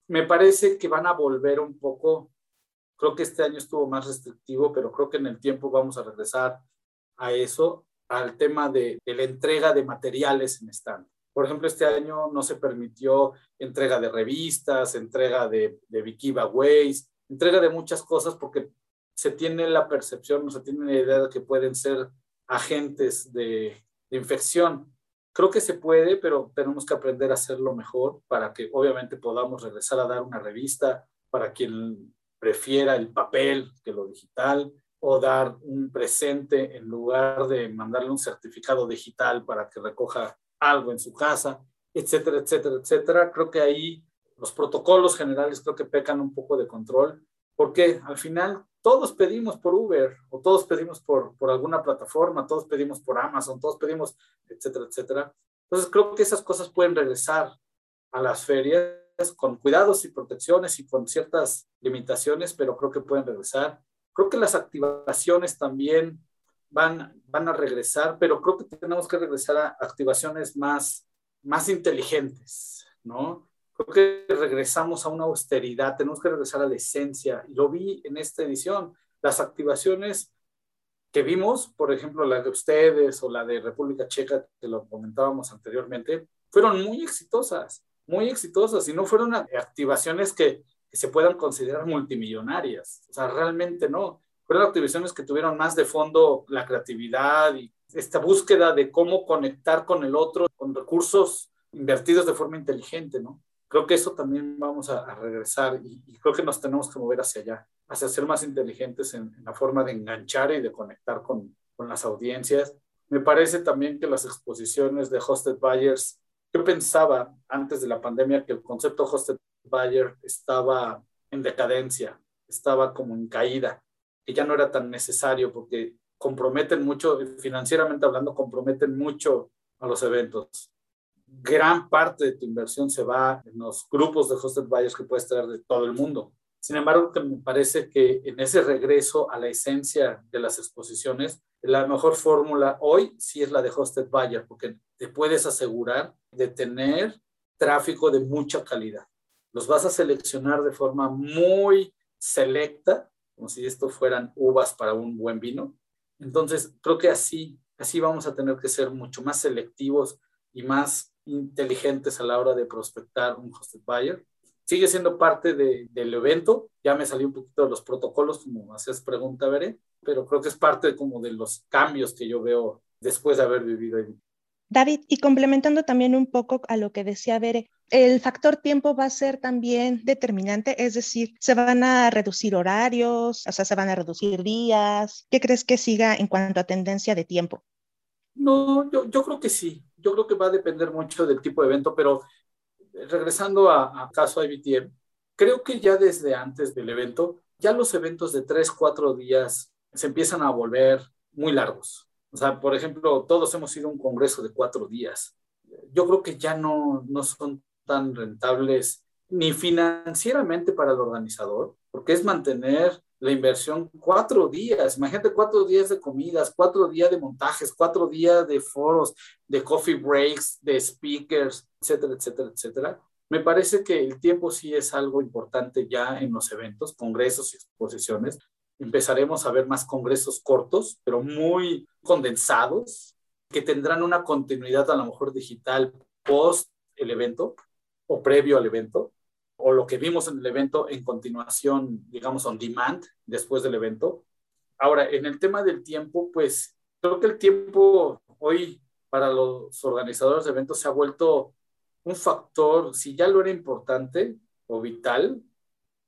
Me parece que van a volver un poco, creo que este año estuvo más restrictivo, pero creo que en el tiempo vamos a regresar a eso, al tema de, la entrega de materiales en stand. Por ejemplo, este año no se permitió entrega de revistas, entrega de, de giveaways, entrega de muchas cosas porque se tiene la percepción, no se tiene la idea de que pueden ser agentes de, infección. Creo que se puede, pero tenemos que aprender a hacerlo mejor para que obviamente podamos regresar a dar una revista para quien prefiera el papel que lo digital o dar un presente en lugar de mandarle un certificado digital para que recoja algo en su casa, etcétera, etcétera, etcétera. Creo que ahí los protocolos generales creo que pecan un poco de control porque al final todos pedimos por Uber o todos pedimos por, por alguna plataforma, todos pedimos por Amazon, todos pedimos, etcétera, etcétera. Entonces creo que esas cosas pueden regresar a las ferias con cuidados y protecciones y con ciertas limitaciones, pero creo que pueden regresar. Creo que las activaciones también van, van a regresar, pero creo que tenemos que regresar a activaciones más, más inteligentes, ¿no? creo que regresamos a una austeridad, tenemos que regresar a la esencia. Lo vi en esta edición. Las activaciones que vimos, por ejemplo, la de ustedes o la de República Checa, que lo comentábamos anteriormente, fueron muy exitosas, muy exitosas y no fueron activaciones que, que se puedan considerar multimillonarias. O sea, realmente no. Fueron activaciones que tuvieron más de fondo la creatividad y esta búsqueda de cómo conectar con el otro con recursos invertidos de forma inteligente, ¿no? creo que eso también vamos a, regresar y, creo que nos tenemos que mover hacia allá, hacia ser más inteligentes en, la forma de enganchar y de conectar con, con, las audiencias. Me parece también que las exposiciones de Hosted Buyers, yo pensaba antes de la pandemia que el concepto Hosted Buyer estaba en decadencia, estaba como en caída, que ya no era tan necesario porque comprometen mucho, financieramente hablando, comprometen mucho a los eventos gran parte de tu inversión se va en los grupos de hosted buyers que puedes traer de todo el mundo. Sin embargo, me parece que en ese regreso a la esencia de las exposiciones, la mejor fórmula hoy sí es la de hosted buyer, porque te puedes asegurar de tener tráfico de mucha calidad. Los vas a seleccionar de forma muy selecta, como si esto fueran uvas para un buen vino. Entonces, creo que así así vamos a tener que ser mucho más selectivos y más inteligentes a la hora de prospectar un hosted buyer. Sigue siendo parte de, del evento, ya me salió un poquito de los protocolos, como hacías pregunta, Veré, pero creo que es parte como de los cambios que yo veo después de haber vivido ahí. David, y complementando también un poco a lo que decía Bere, el factor tiempo va a ser también determinante, es decir, se van a reducir horarios, o sea, se van a reducir días. ¿Qué crees que siga en cuanto a tendencia de tiempo? No, yo, yo creo que sí. Yo creo que va a depender mucho del tipo de evento, pero regresando a, a caso IBTM, creo que ya desde antes del evento, ya los eventos de tres, cuatro días se empiezan a volver muy largos. O sea, por ejemplo, todos hemos ido a un congreso de cuatro días. Yo creo que ya no, no son tan rentables ni financieramente para el organizador, porque es mantener la inversión cuatro días. Imagínate cuatro días de comidas, cuatro días de montajes, cuatro días de foros, de coffee breaks, de speakers, etcétera, etcétera, etcétera. Me parece que el tiempo sí es algo importante ya en los eventos, congresos y exposiciones. Empezaremos a ver más congresos cortos, pero muy condensados, que tendrán una continuidad a lo mejor digital post el evento o previo al evento, o lo que vimos en el evento en continuación, digamos, on demand, después del evento. Ahora, en el tema del tiempo, pues creo que el tiempo hoy para los organizadores de eventos se ha vuelto un factor, si ya lo era importante o vital,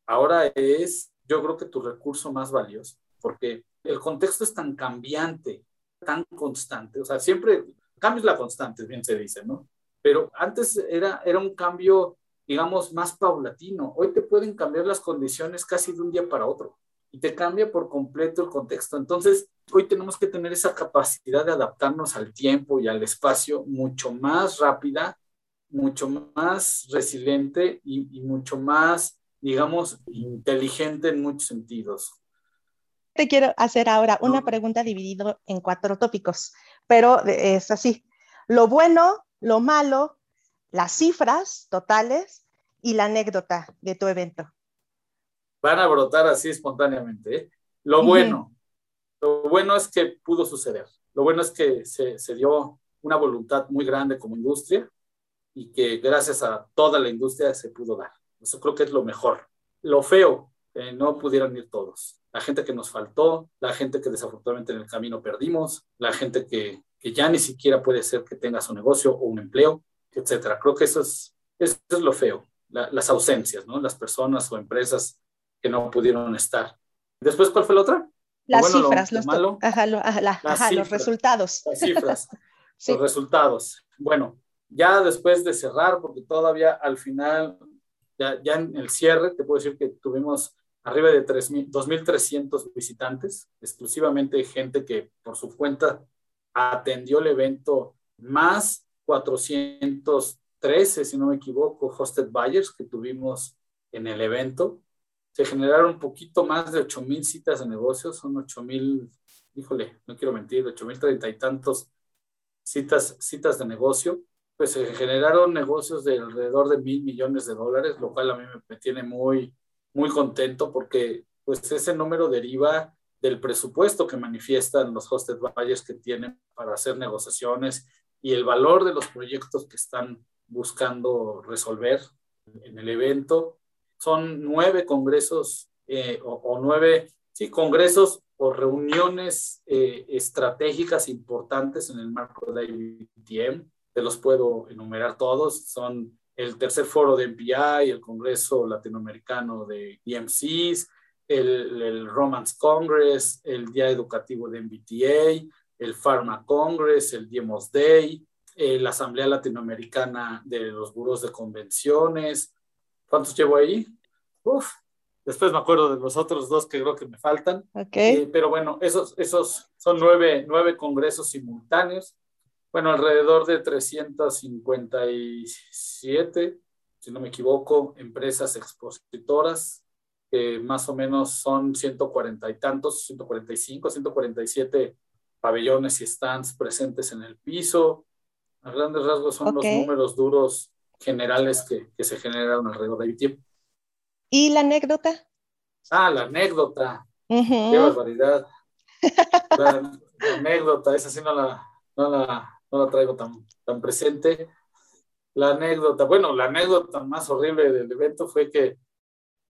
ahora es, yo creo que tu recurso más valioso, porque el contexto es tan cambiante, tan constante, o sea, siempre, cambio es la constante, bien se dice, ¿no? Pero antes era, era un cambio, digamos, más paulatino. Hoy te pueden cambiar las condiciones casi de un día para otro y te cambia por completo el contexto. Entonces, hoy tenemos que tener esa capacidad de adaptarnos al tiempo y al espacio mucho más rápida mucho más resiliente y, mucho más, digamos, inteligente en muchos sentidos. Te quiero hacer ahora una pregunta dividida en cuatro tópicos, pero es así. Lo bueno, lo malo, las cifras totales y la anécdota de tu evento. Van a brotar así espontáneamente. ¿eh? Lo bueno, lo bueno es que pudo suceder. Lo bueno es que se, se dio una voluntad muy grande como industria y que gracias a toda la industria se pudo dar. Eso creo que es lo mejor. Lo feo, no pudieron ir todos. La gente que nos faltó, la gente que desafortunadamente en el camino perdimos, la gente que, que ya ni siquiera puede ser que tenga su negocio o un empleo, etcétera. Creo que eso es, eso es lo feo, las ausencias, ¿no? Las personas o empresas que no pudieron estar. Después, ¿cuál fue la otra? Las cifras, los, ajá, los resultados. Las cifras, los resultados. Bueno, ya después de cerrar, porque todavía al final, ya, ya en el cierre, te puedo decir que tuvimos arriba de 2.300 visitantes, exclusivamente gente que por su cuenta atendió el evento, más 413, si no me equivoco, hosted buyers que tuvimos en el evento. Se generaron un poquito más de 8.000 citas de negocios, son 8.000, híjole, no quiero mentir, 8.000 treinta y tantos citas, citas de negocio pues se generaron negocios de alrededor de mil millones de dólares, lo cual a mí me, tiene muy, muy contento porque pues ese número deriva del presupuesto que manifiestan los hosted buyers que tienen para hacer negociaciones y el valor de los proyectos que están buscando resolver en el evento. Son nueve congresos eh, o, nueve, sí, congresos o reuniones eh, estratégicas importantes en el marco de IBTM te los puedo enumerar todos, son el tercer foro de MPI, el Congreso Latinoamericano de EMCs, el, el, Romance Congress, el Día Educativo de MBTA, el Pharma Congress, el Diemos Day, eh, la Asamblea Latinoamericana de los Buros de Convenciones. ¿Cuántos llevo ahí? Uf, después me acuerdo de los otros dos que creo que me faltan. Okay. Eh, pero bueno, esos, esos son nueve, nueve congresos simultáneos bueno, alrededor de 357, si no me equivoco, empresas expositoras, que más o menos son 140 y tantos, 145, 147 pabellones y stands presentes en el piso. A grandes rasgos son los números duros generales que, que se generaron alrededor de tiempo. ¿Y la anécdota? Ah, la anécdota. Qué barbaridad. La, anécdota, esa sí no la, no la, no la traigo tan, tan presente. La anécdota, bueno, la anécdota más horrible del evento fue que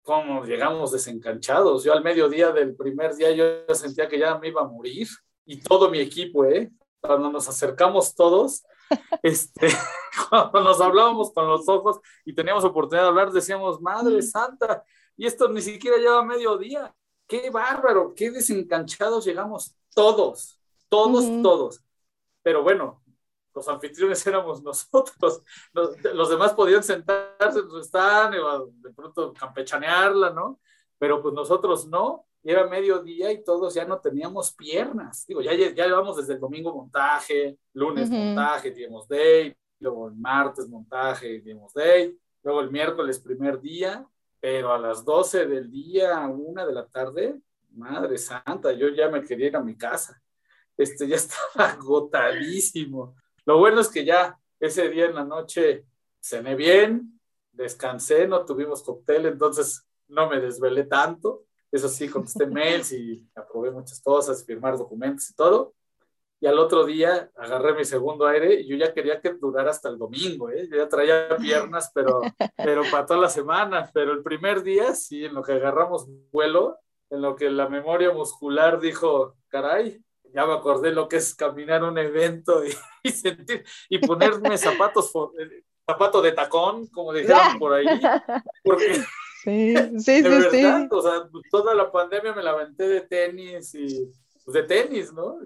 como llegamos desencanchados. Yo al mediodía del primer día yo sentía que ya me iba a morir y todo mi equipo, ¿eh? Cuando nos acercamos todos, este, cuando nos hablábamos con los ojos y teníamos oportunidad de hablar, decíamos, Madre Santa, y esto ni siquiera lleva mediodía. Qué bárbaro, qué desencanchados llegamos todos, todos, todos. Pero bueno, los anfitriones éramos nosotros, los, demás podían sentarse en su stand, de pronto campechanearla, ¿no? Pero pues nosotros no, y era mediodía y todos ya no teníamos piernas. Digo, ya, ya llevamos desde el domingo montaje, lunes montaje, digamos day, luego el martes montaje, digamos day, luego el miércoles primer día, pero a las 12 del día, a una de la tarde, madre santa, yo ya me quería ir a mi casa. Este, ya estaba agotadísimo. Lo bueno es que ya ese día en la noche cené bien, descansé, no tuvimos cóctel, entonces no me desvelé tanto. Eso sí, contesté mails y aprobé muchas cosas, firmar documentos y todo. Y al otro día agarré mi segundo aire y yo ya quería que durara hasta el domingo, ¿eh? Yo ya traía piernas, pero, pero para toda la semana. Pero el primer día, sí, en lo que agarramos vuelo, en lo que la memoria muscular dijo, caray, ya me acordé lo que es caminar un evento y, sentir y ponerme zapatos eh, zapato de tacón, como dijeron por ahí, sí, sí, de sí, verdad, o sea, toda la pandemia me la aventé de tenis y pues, de tenis, ¿no?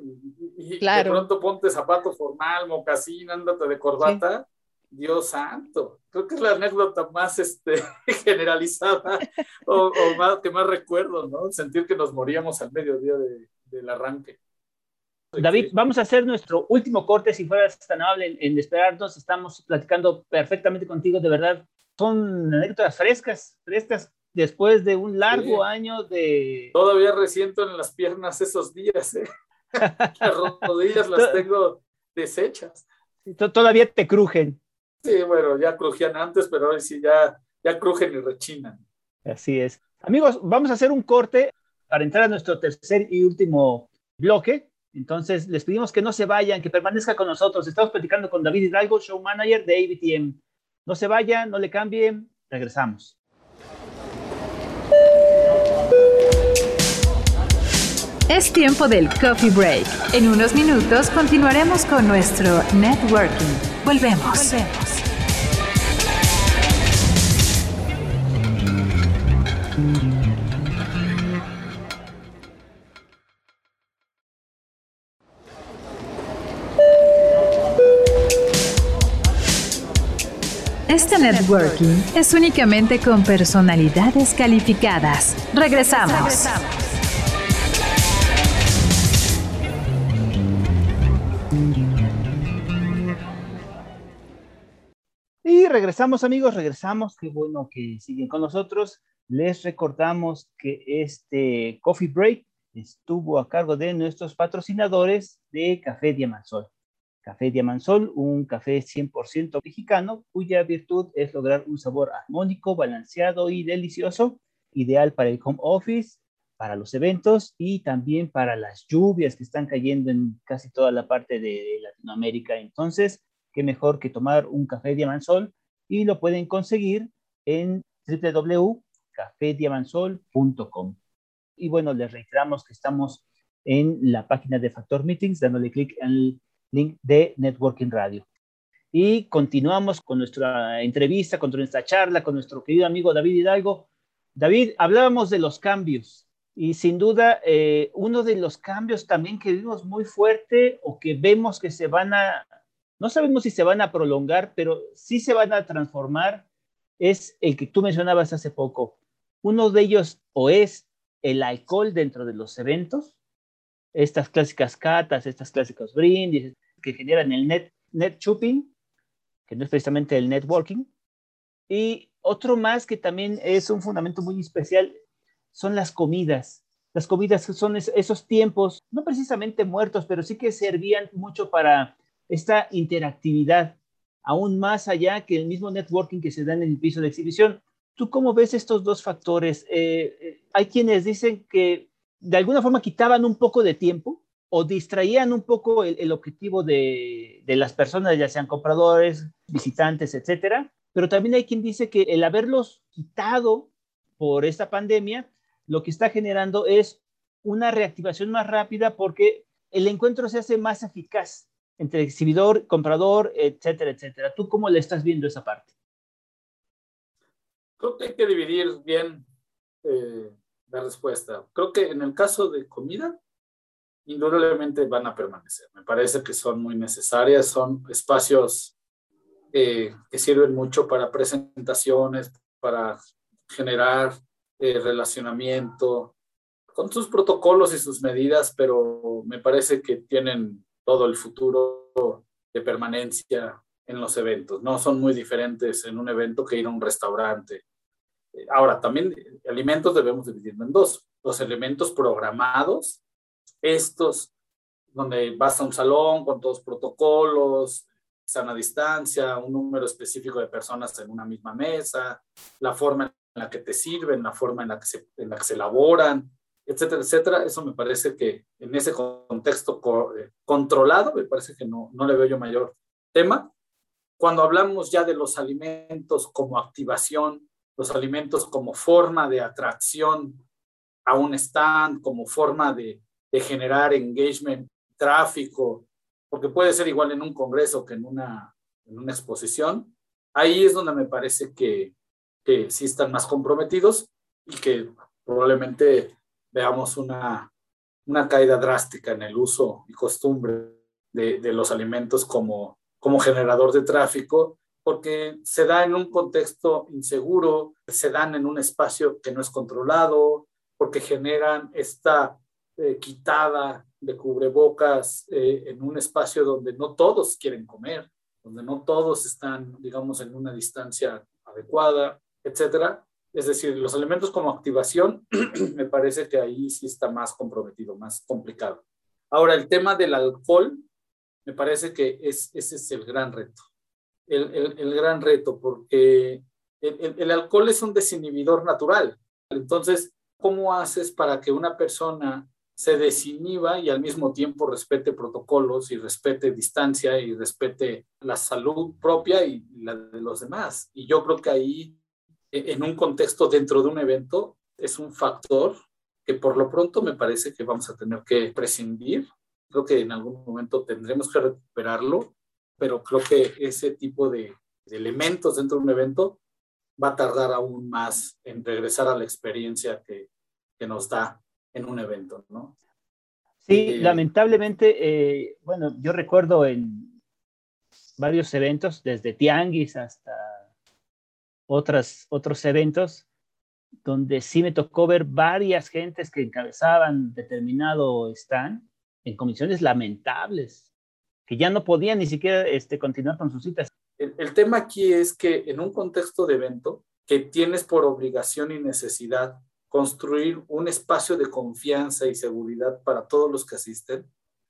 Y, de pronto ponte zapato formal, mocasín, ándate de corbata. Dios santo, creo que es la anécdota más este, generalizada o, más, que más recuerdo, ¿no? Sentir que nos moríamos al mediodía del arranque. David, vamos a hacer nuestro último corte, si fueras tan amable en, esperarnos. Estamos platicando perfectamente contigo, de verdad. Son anécdotas frescas, frescas, después de un largo año de... Todavía resiento en las piernas esos días, ¿eh? las rodillas las tengo deshechas. Todavía te crujen. Sí, bueno, ya crujían antes, pero hoy sí ya, ya crujen y rechinan. Así es. Amigos, vamos a hacer un corte para entrar a nuestro tercer y último bloque. Entonces, les pedimos que no se vayan, que permanezca con nosotros. Estamos platicando con David Hidalgo, show manager de ABTM. No se vayan, no le cambien, regresamos. Es tiempo del coffee break. En unos minutos continuaremos con nuestro networking. Volvemos. Volvemos. Networking es únicamente con personalidades calificadas. Regresamos. Y regresamos amigos, regresamos. Qué bueno que siguen con nosotros. Les recordamos que este Coffee Break estuvo a cargo de nuestros patrocinadores de Café Diamansol. Café Diamansol, un café 100% mexicano cuya virtud es lograr un sabor armónico, balanceado y delicioso, ideal para el home office, para los eventos y también para las lluvias que están cayendo en casi toda la parte de Latinoamérica. Entonces, qué mejor que tomar un café Diamansol y lo pueden conseguir en www.cafediamansol.com. Y bueno, les reiteramos que estamos en la página de Factor Meetings, dándole clic en de Networking Radio. Y continuamos con nuestra entrevista, con nuestra charla, con nuestro querido amigo David Hidalgo. David, hablábamos de los cambios y sin duda eh, uno de los cambios también que vimos muy fuerte o que vemos que se van a, no sabemos si se van a prolongar, pero sí se van a transformar, es el que tú mencionabas hace poco. Uno de ellos o es el alcohol dentro de los eventos, estas clásicas catas, estas clásicos brindis que generan el net, net shopping, que no es precisamente el networking. Y otro más que también es un fundamento muy especial son las comidas. Las comidas son esos tiempos, no precisamente muertos, pero sí que servían mucho para esta interactividad, aún más allá que el mismo networking que se da en el piso de exhibición. ¿Tú cómo ves estos dos factores? Eh, eh, hay quienes dicen que de alguna forma quitaban un poco de tiempo o distraían un poco el, objetivo de, las personas, ya sean compradores, visitantes, etcétera. Pero también hay quien dice que el haberlos quitado por esta pandemia, lo que está generando es una reactivación más rápida porque el encuentro se hace más eficaz entre exhibidor, comprador, etcétera, etcétera. ¿Tú cómo le estás viendo esa parte? Creo que hay que dividir bien eh, la respuesta. Creo que en el caso de comida, indudablemente van a permanecer. Me parece que son muy necesarias, son espacios eh, que sirven mucho para presentaciones, para generar eh, relacionamiento, con sus protocolos y sus medidas, pero me parece que tienen todo el futuro de permanencia en los eventos. No son muy diferentes en un evento que ir a un restaurante. Ahora, también alimentos debemos dividirlo en dos. Los elementos programados, estos donde vas a un salón con todos los protocolos, sana distancia, un número específico de personas en una misma mesa, la forma en la que te sirven, la forma en la que se, en la que se elaboran, etcétera, etcétera. Eso me parece que en ese contexto eh, controlado, me parece que no, no le veo yo mayor tema. Cuando hablamos ya de los alimentos como activación, los alimentos como forma de atracción a un stand, como forma de, generar engagement, tráfico, porque puede ser igual en un congreso que en una, en una exposición, ahí es donde me parece que, que sí están más comprometidos y que probablemente veamos una, una caída drástica en el uso y costumbre de, de los alimentos como, como generador de tráfico, porque se da en un contexto inseguro, se dan en un espacio que no es controlado, porque generan esta eh, quitada de cubrebocas eh, en un espacio donde no todos quieren comer, donde no todos están, digamos, en una distancia adecuada, etcétera. Es decir, los elementos como activación, me parece que ahí sí está más comprometido, más complicado. Ahora, el tema del alcohol, me parece que es, ese es el gran reto. El, el, gran reto, porque el, el, alcohol es un desinhibidor natural. Entonces, ¿cómo haces para que una persona se desinhiba y al mismo tiempo respete protocolos y respete distancia y respete la salud propia y la de los demás? Y yo creo que ahí e-, en un contexto dentro de un evento es un factor que por lo pronto me parece que vamos a tener que prescindir. Creo que en algún momento tendremos que recuperarlo, pero creo que ese tipo de, elementos dentro de un evento va a tardar aún más en regresar a la experiencia que, que nos da en un evento, ¿no? Sí, eh, lamentablemente, eh, bueno, yo recuerdo en varios eventos, desde Tianguis hasta otras, otros eventos donde sí me tocó ver varias gentes que encabezaban determinado stand en comisiones lamentables, que ya no podían ni siquiera este, continuar con sus citas. El, el tema aquí es que en un contexto de evento, que tienes por obligación y necesidad construir un espacio de confianza y seguridad para todos los que asisten,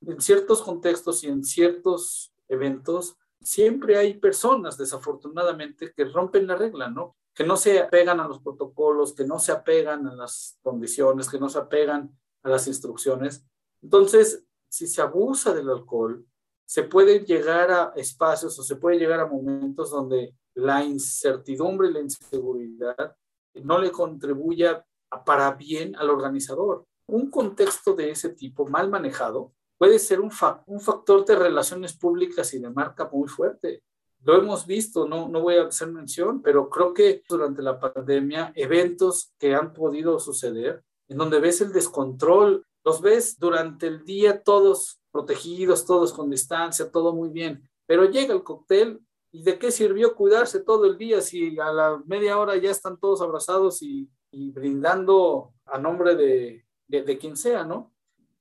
en ciertos contextos y en ciertos eventos siempre hay personas, desafortunadamente, que rompen la regla, ¿no? Que no se apegan a los protocolos, que no se apegan a las condiciones, que no se apegan a las instrucciones. Entonces, si se abusa del alcohol, se puede llegar a espacios o se puede llegar a momentos donde la incertidumbre y la inseguridad no le contribuya para bien al organizador. Un contexto de ese tipo mal manejado puede ser un, un factor de relaciones públicas y de marca muy fuerte. Lo hemos visto, no, no voy a hacer mención, pero creo que durante la pandemia, eventos que han podido suceder, en donde ves el descontrol, los ves durante el día todos protegidos, todos con distancia, todo muy bien, pero llega el cóctel y de qué sirvió cuidarse todo el día si a la media hora ya están todos abrazados y, y brindando a nombre de, de, de quien sea, ¿no?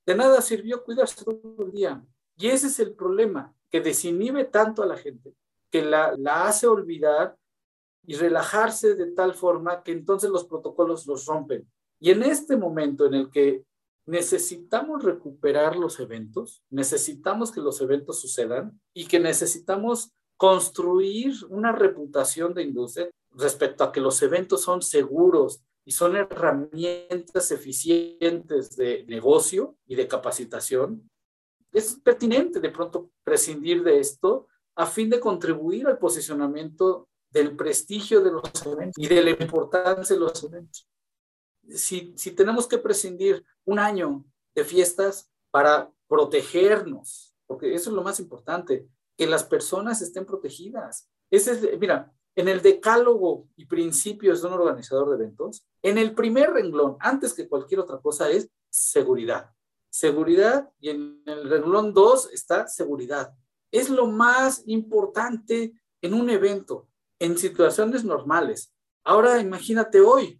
De nada sirvió cuidarse todo el día. Y ese es el problema, que desinhibe tanto a la gente, que la, la hace olvidar y relajarse de tal forma que entonces los protocolos los rompen. Y en este momento en el que necesitamos recuperar los eventos, necesitamos que los eventos sucedan y que necesitamos construir una reputación de industria respecto a que los eventos son seguros, y son herramientas eficientes de negocio y de capacitación, es pertinente de pronto prescindir de esto a fin de contribuir al posicionamiento del prestigio de los eventos y de la importancia de los eventos. Si, si tenemos que prescindir un año de fiestas para protegernos, porque eso es lo más importante, que las personas estén protegidas. Ese es, mira, en el decálogo y principios de un organizador de eventos, en el primer renglón, antes que cualquier otra cosa, es seguridad. Seguridad y en el renglón 2 está seguridad. Es lo más importante en un evento, en situaciones normales. Ahora imagínate hoy.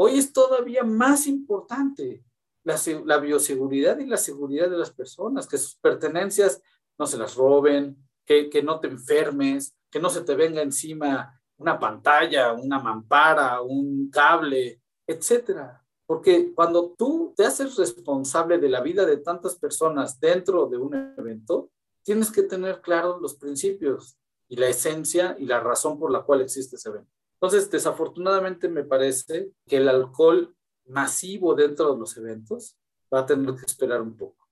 Hoy es todavía más importante la, bioseguridad y la seguridad de las personas, que sus pertenencias no se las roben, que, que no te enfermes, que no se te venga encima una pantalla, una mampara, un cable, etcétera. Porque cuando tú te haces responsable de la vida de tantas personas dentro de un evento, tienes que tener claros los principios y la esencia y la razón por la cual existe ese evento. Entonces, desafortunadamente me parece que el alcohol masivo dentro de los eventos va a tener que esperar un poco.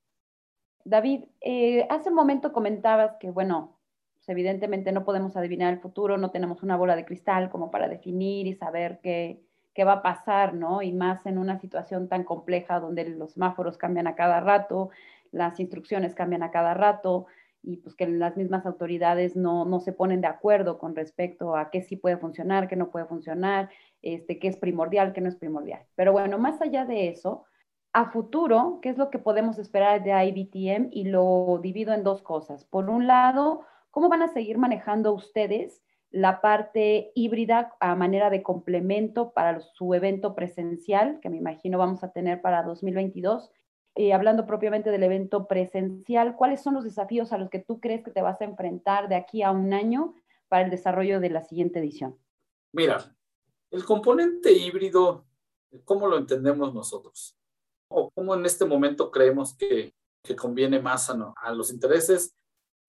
David, eh, hace un momento comentabas que, bueno, pues, evidentemente no podemos adivinar el futuro, no tenemos una bola de cristal como para definir y saber qué, qué va a pasar, ¿no? Y más en una situación tan compleja donde los semáforos cambian a cada rato, las instrucciones cambian a cada rato y pues que las mismas autoridades no, no se ponen de acuerdo con respecto a qué sí puede funcionar, qué no puede funcionar, este, qué es primordial, qué no es primordial. Pero bueno, más allá de eso, a futuro, ¿qué es lo que podemos esperar de IBTM? Y lo divido en dos cosas. Por un lado, ¿cómo van a seguir manejando ustedes la parte híbrida a manera de complemento para su evento presencial, que me imagino vamos a tener para 2022? Y hablando propiamente del evento presencial, ¿cuáles son los desafíos a los que tú crees que te vas a enfrentar de aquí a un año para el desarrollo de la siguiente edición? Mira, el componente híbrido, ¿cómo lo entendemos nosotros? o cómo en este momento creemos que, que conviene más a, a, los intereses,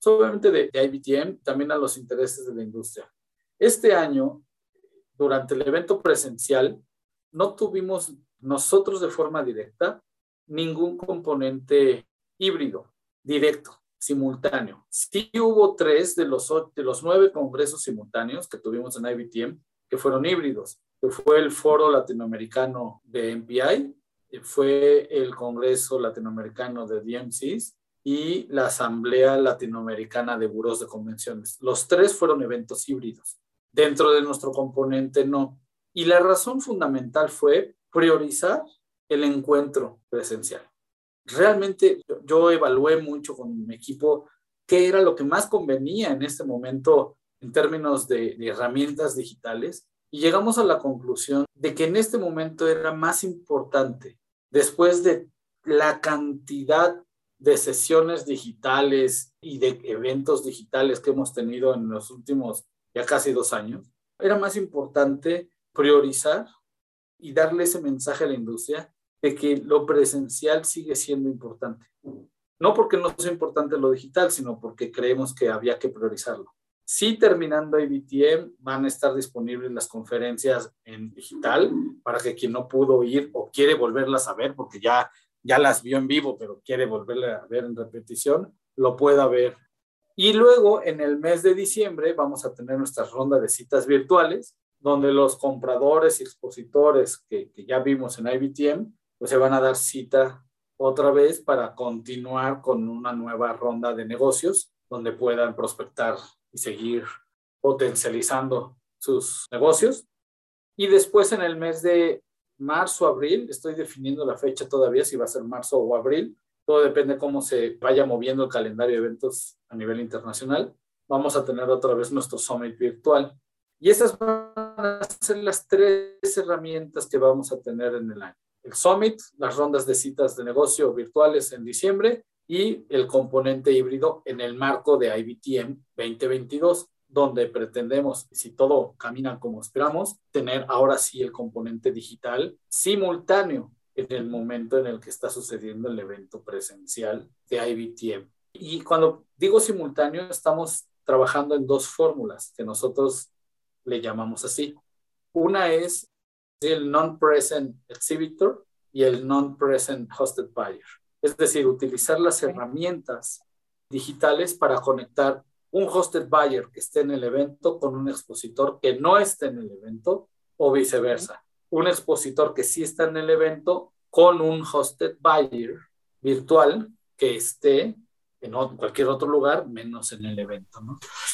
obviamente de, de IBTM, también a los intereses de la industria. Este año, durante el evento presencial, no tuvimos nosotros de forma directa ningún componente híbrido, directo, simultáneo. Sí hubo tres de los, de los nueve congresos simultáneos que tuvimos en IBTM que fueron híbridos, fue el Foro Latinoamericano de MPI, fue el Congreso Latinoamericano de DMCs y la Asamblea Latinoamericana de Buros de Convenciones. Los tres fueron eventos híbridos. Dentro de nuestro componente no. Y la razón fundamental fue priorizar el encuentro presencial. Realmente yo evalué mucho con mi equipo qué era lo que más convenía en este momento en términos de, de herramientas digitales y llegamos a la conclusión de que en este momento era más importante, después de la cantidad de sesiones digitales y de eventos digitales que hemos tenido en los últimos ya casi dos años, era más importante priorizar y darle ese mensaje a la industria de que lo presencial sigue siendo importante. No porque no sea importante lo digital, sino porque creemos que había que priorizarlo. Sí, terminando IBTM, van a estar disponibles las conferencias en digital para que quien no pudo ir o quiere volverlas a ver, porque ya, ya las vio en vivo, pero quiere volverlas a ver en repetición, lo pueda ver. Y luego, en el mes de diciembre, vamos a tener nuestra ronda de citas virtuales, donde los compradores y expositores que, que ya vimos en IBTM, pues se van a dar cita otra vez para continuar con una nueva ronda de negocios donde puedan prospectar y seguir potencializando sus negocios. Y después en el mes de marzo, abril, estoy definiendo la fecha todavía, si va a ser marzo o abril, todo depende cómo se vaya moviendo el calendario de eventos a nivel internacional. Vamos a tener otra vez nuestro summit virtual. Y esas van a ser las tres herramientas que vamos a tener en el año. El summit, las rondas de citas de negocio virtuales en diciembre y el componente híbrido en el marco de IBTM 2022, donde pretendemos, si todo camina como esperamos, tener ahora sí el componente digital simultáneo en el momento en el que está sucediendo el evento presencial de IBTM. Y cuando digo simultáneo, estamos trabajando en dos fórmulas que nosotros le llamamos así. Una es el non-present exhibitor y el non-present hosted buyer. Es decir, utilizar las herramientas digitales para conectar un hosted buyer que esté en el evento con un expositor que no esté en el evento o viceversa. Un expositor que sí está en el evento con un hosted buyer virtual que esté en cualquier otro lugar menos en el evento.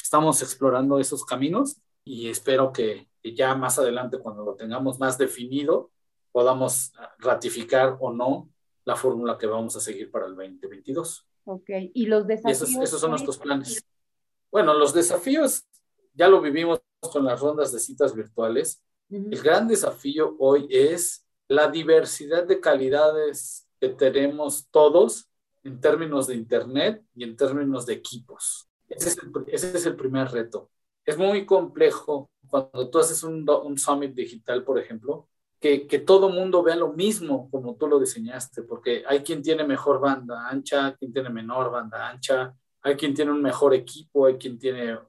Estamos explorando esos caminos y espero que ya más adelante, cuando lo tengamos más definido, podamos ratificar o no la fórmula que vamos a seguir para el 2022. Ok, y los desafíos. esos, son nuestros planes. Bueno, los desafíos ya lo vivimos con las rondas de citas virtuales. El gran desafío hoy es la diversidad de calidades que tenemos todos en términos de Internet y en términos de equipos. Ese es el, ese es el primer reto. Es muy complejo cuando tú haces un, un summit digital, por ejemplo, que, que todo mundo vea lo mismo como tú lo diseñaste, porque hay quien tiene mejor banda ancha, quien tiene menor banda ancha, hay quien tiene un mejor equipo, hay quien tiene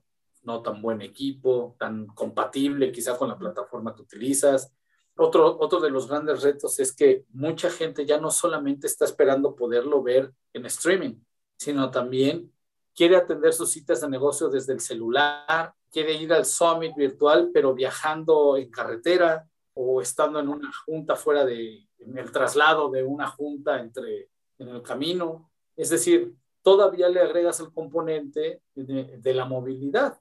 no tan buen equipo, tan compatible quizá con la plataforma que utilizas. Otro, otro de los grandes retos es que mucha gente ya no solamente está esperando poderlo ver en streaming, sino también quiere atender sus citas de negocio desde el celular, quiere ir al summit virtual, pero viajando en carretera, o estando en una junta fuera de, en el traslado de una junta entre, en el camino. Es decir, todavía le agregas el componente de, la movilidad.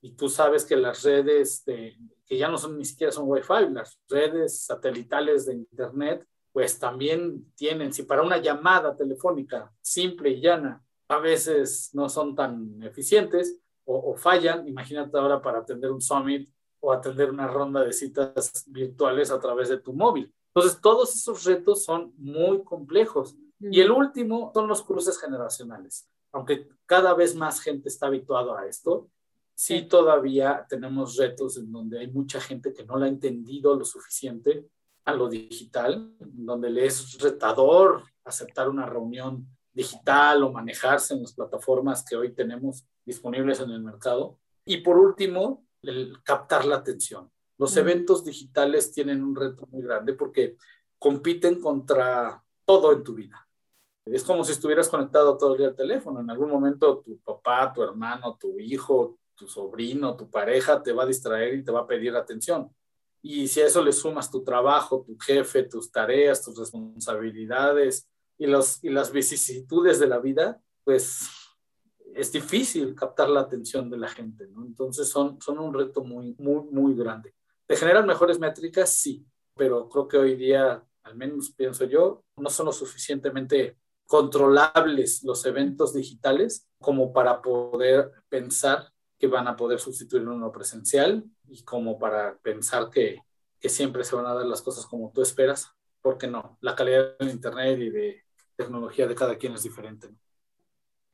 Y tú sabes que las redes, de, que ya no son ni siquiera son Wi-Fi, las redes satelitales de Internet, pues también tienen, si para una llamada telefónica simple y llana a veces no son tan eficientes o, o fallan, imagínate ahora para atender un summit o atender una ronda de citas virtuales a través de tu móvil. Entonces, todos esos retos son muy complejos. Y el último son los cruces generacionales. Aunque cada vez más gente está habituado a esto, sí todavía tenemos retos en donde hay mucha gente que no lo ha entendido lo suficiente a lo digital, donde le es retador aceptar una reunión digital o manejarse en las plataformas que hoy tenemos disponibles en el mercado. Y por último, el captar la atención. Los eventos digitales tienen un reto muy grande porque compiten contra todo en tu vida. Es como si estuvieras conectado todo el día al teléfono. En algún momento tu papá, tu hermano, tu hijo, tu sobrino, tu pareja te va a distraer y te va a pedir atención. Y si a eso le sumas tu trabajo, tu jefe, tus tareas, tus responsabilidades y, los, y las vicisitudes de la vida, pues es difícil captar la atención de la gente, ¿no? Entonces son, son un reto muy, muy, muy grande. ¿Te generan mejores métricas? Sí, pero creo que hoy día, al menos pienso yo, no son lo suficientemente controlables los eventos digitales como para poder pensar que van a poder sustituir uno presencial y como para pensar que, que siempre se van a dar las cosas como tú esperas, porque no, la calidad de Internet y de tecnología de cada quien es diferente. ¿no?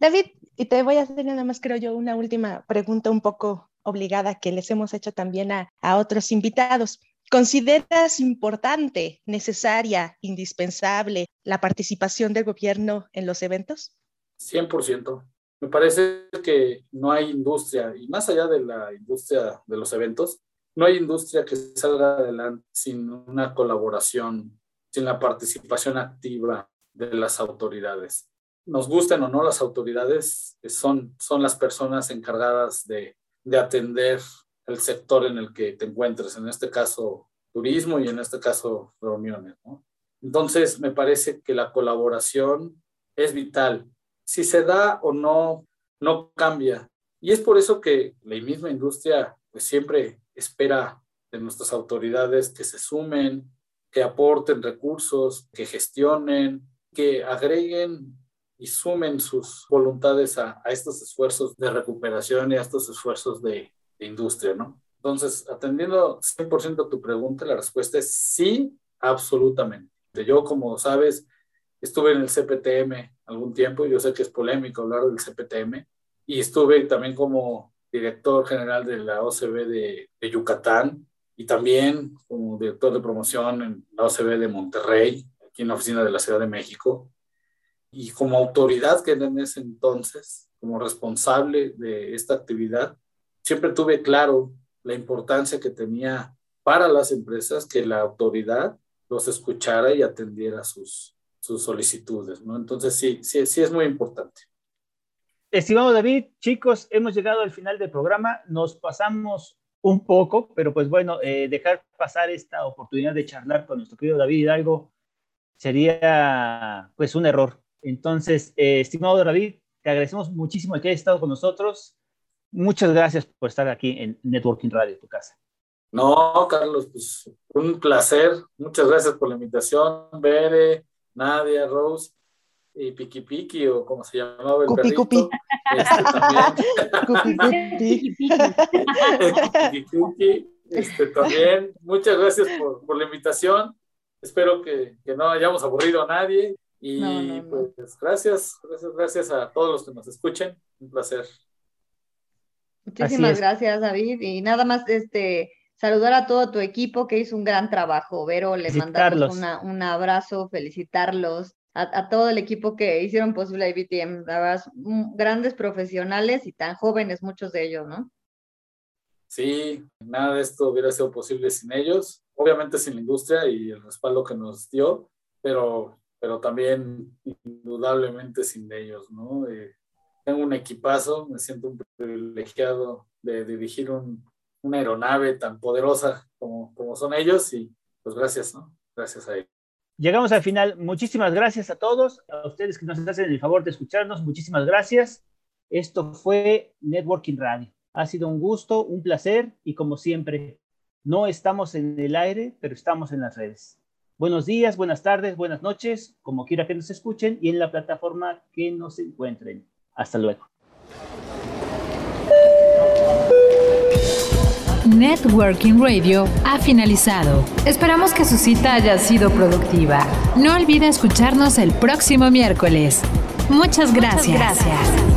David, y te voy a hacer nada más, creo yo, una última pregunta un poco obligada que les hemos hecho también a, otros invitados. ¿Consideras importante, necesaria, indispensable la participación del gobierno en los eventos? 100%. Me parece que no hay industria, y más allá de la industria de los eventos, no hay industria que salga adelante sin una colaboración, sin la participación activa de las autoridades nos gusten o no las autoridades, son, son las personas encargadas de, de atender el sector en el que te encuentres, en este caso turismo y en este caso reuniones. Entonces, me parece que la colaboración es vital. Si se da o no, no cambia. Y es por eso que la misma industria pues, siempre espera de nuestras autoridades que se sumen, que aporten recursos, que gestionen, que agreguen y sumen sus voluntades a, estos esfuerzos de recuperación y a estos esfuerzos de, industria, ¿no? Entonces, atendiendo 100% a tu pregunta, la respuesta es sí, absolutamente. Yo, como sabes, estuve en el CPTM algún tiempo, yo sé que es polémico hablar del CPTM, y estuve también como director general de la OCB de Yucatán y también como director de promoción en la OCB de Monterrey, aquí en la oficina de la Ciudad de México y como autoridad que en ese entonces, como responsable de esta actividad, siempre tuve claro la importancia que tenía para las empresas que la autoridad los escuchara y atendiera sus, sus solicitudes, ¿no? Entonces sí, sí, sí es muy importante. Estimado David, chicos, hemos llegado al final del programa. Nos pasamos un poco, pero pues bueno, eh, dejar pasar esta oportunidad de charlar con nuestro querido David Hidalgo sería pues un error. Entonces, eh, estimado David, te agradecemos muchísimo que hayas estado con nosotros. Muchas gracias por estar aquí en Networking Radio, tu casa. No, Carlos, pues un placer. Muchas gracias por la invitación. Bere, Nadia, Rose y Piki Piki, o como se llamaba el cupi, perrito. Cupi. Este, también. cupi, cupi. Este, también. Muchas gracias por, por la invitación. Espero que, que, no hayamos aburrido a nadie. Y no, no, no. pues gracias, gracias, gracias a todos los que nos escuchen. Un placer. Muchísimas gracias, David. Y nada más, este, saludar a todo tu equipo que hizo un gran trabajo. Vero, les mandamos una, un abrazo, felicitarlos. A, a, todo el equipo que hicieron posible IBTM, grandes profesionales y tan jóvenes muchos de ellos, ¿no? Sí, nada de esto hubiera sido posible sin ellos, obviamente sin la industria y el respaldo que nos dio, pero, pero también indudablemente sin ellos, ¿no? Eh, tengo un equipazo, me siento un privilegiado de dirigir un, una aeronave tan poderosa como, como son ellos y pues gracias, ¿no? Gracias a ellos. Llegamos al final. Muchísimas gracias a todos, a ustedes que nos hacen el favor de escucharnos. Muchísimas gracias. Esto fue Networking Radio. Ha sido un gusto, un placer y como siempre, no estamos en el aire, pero estamos en las redes. Buenos días, buenas tardes, buenas noches, como quiera que nos escuchen y en la plataforma que nos encuentren. Hasta luego. Networking Radio ha finalizado. Esperamos que su cita haya sido productiva. No olvide escucharnos el próximo miércoles. Muchas gracias. Muchas gracias.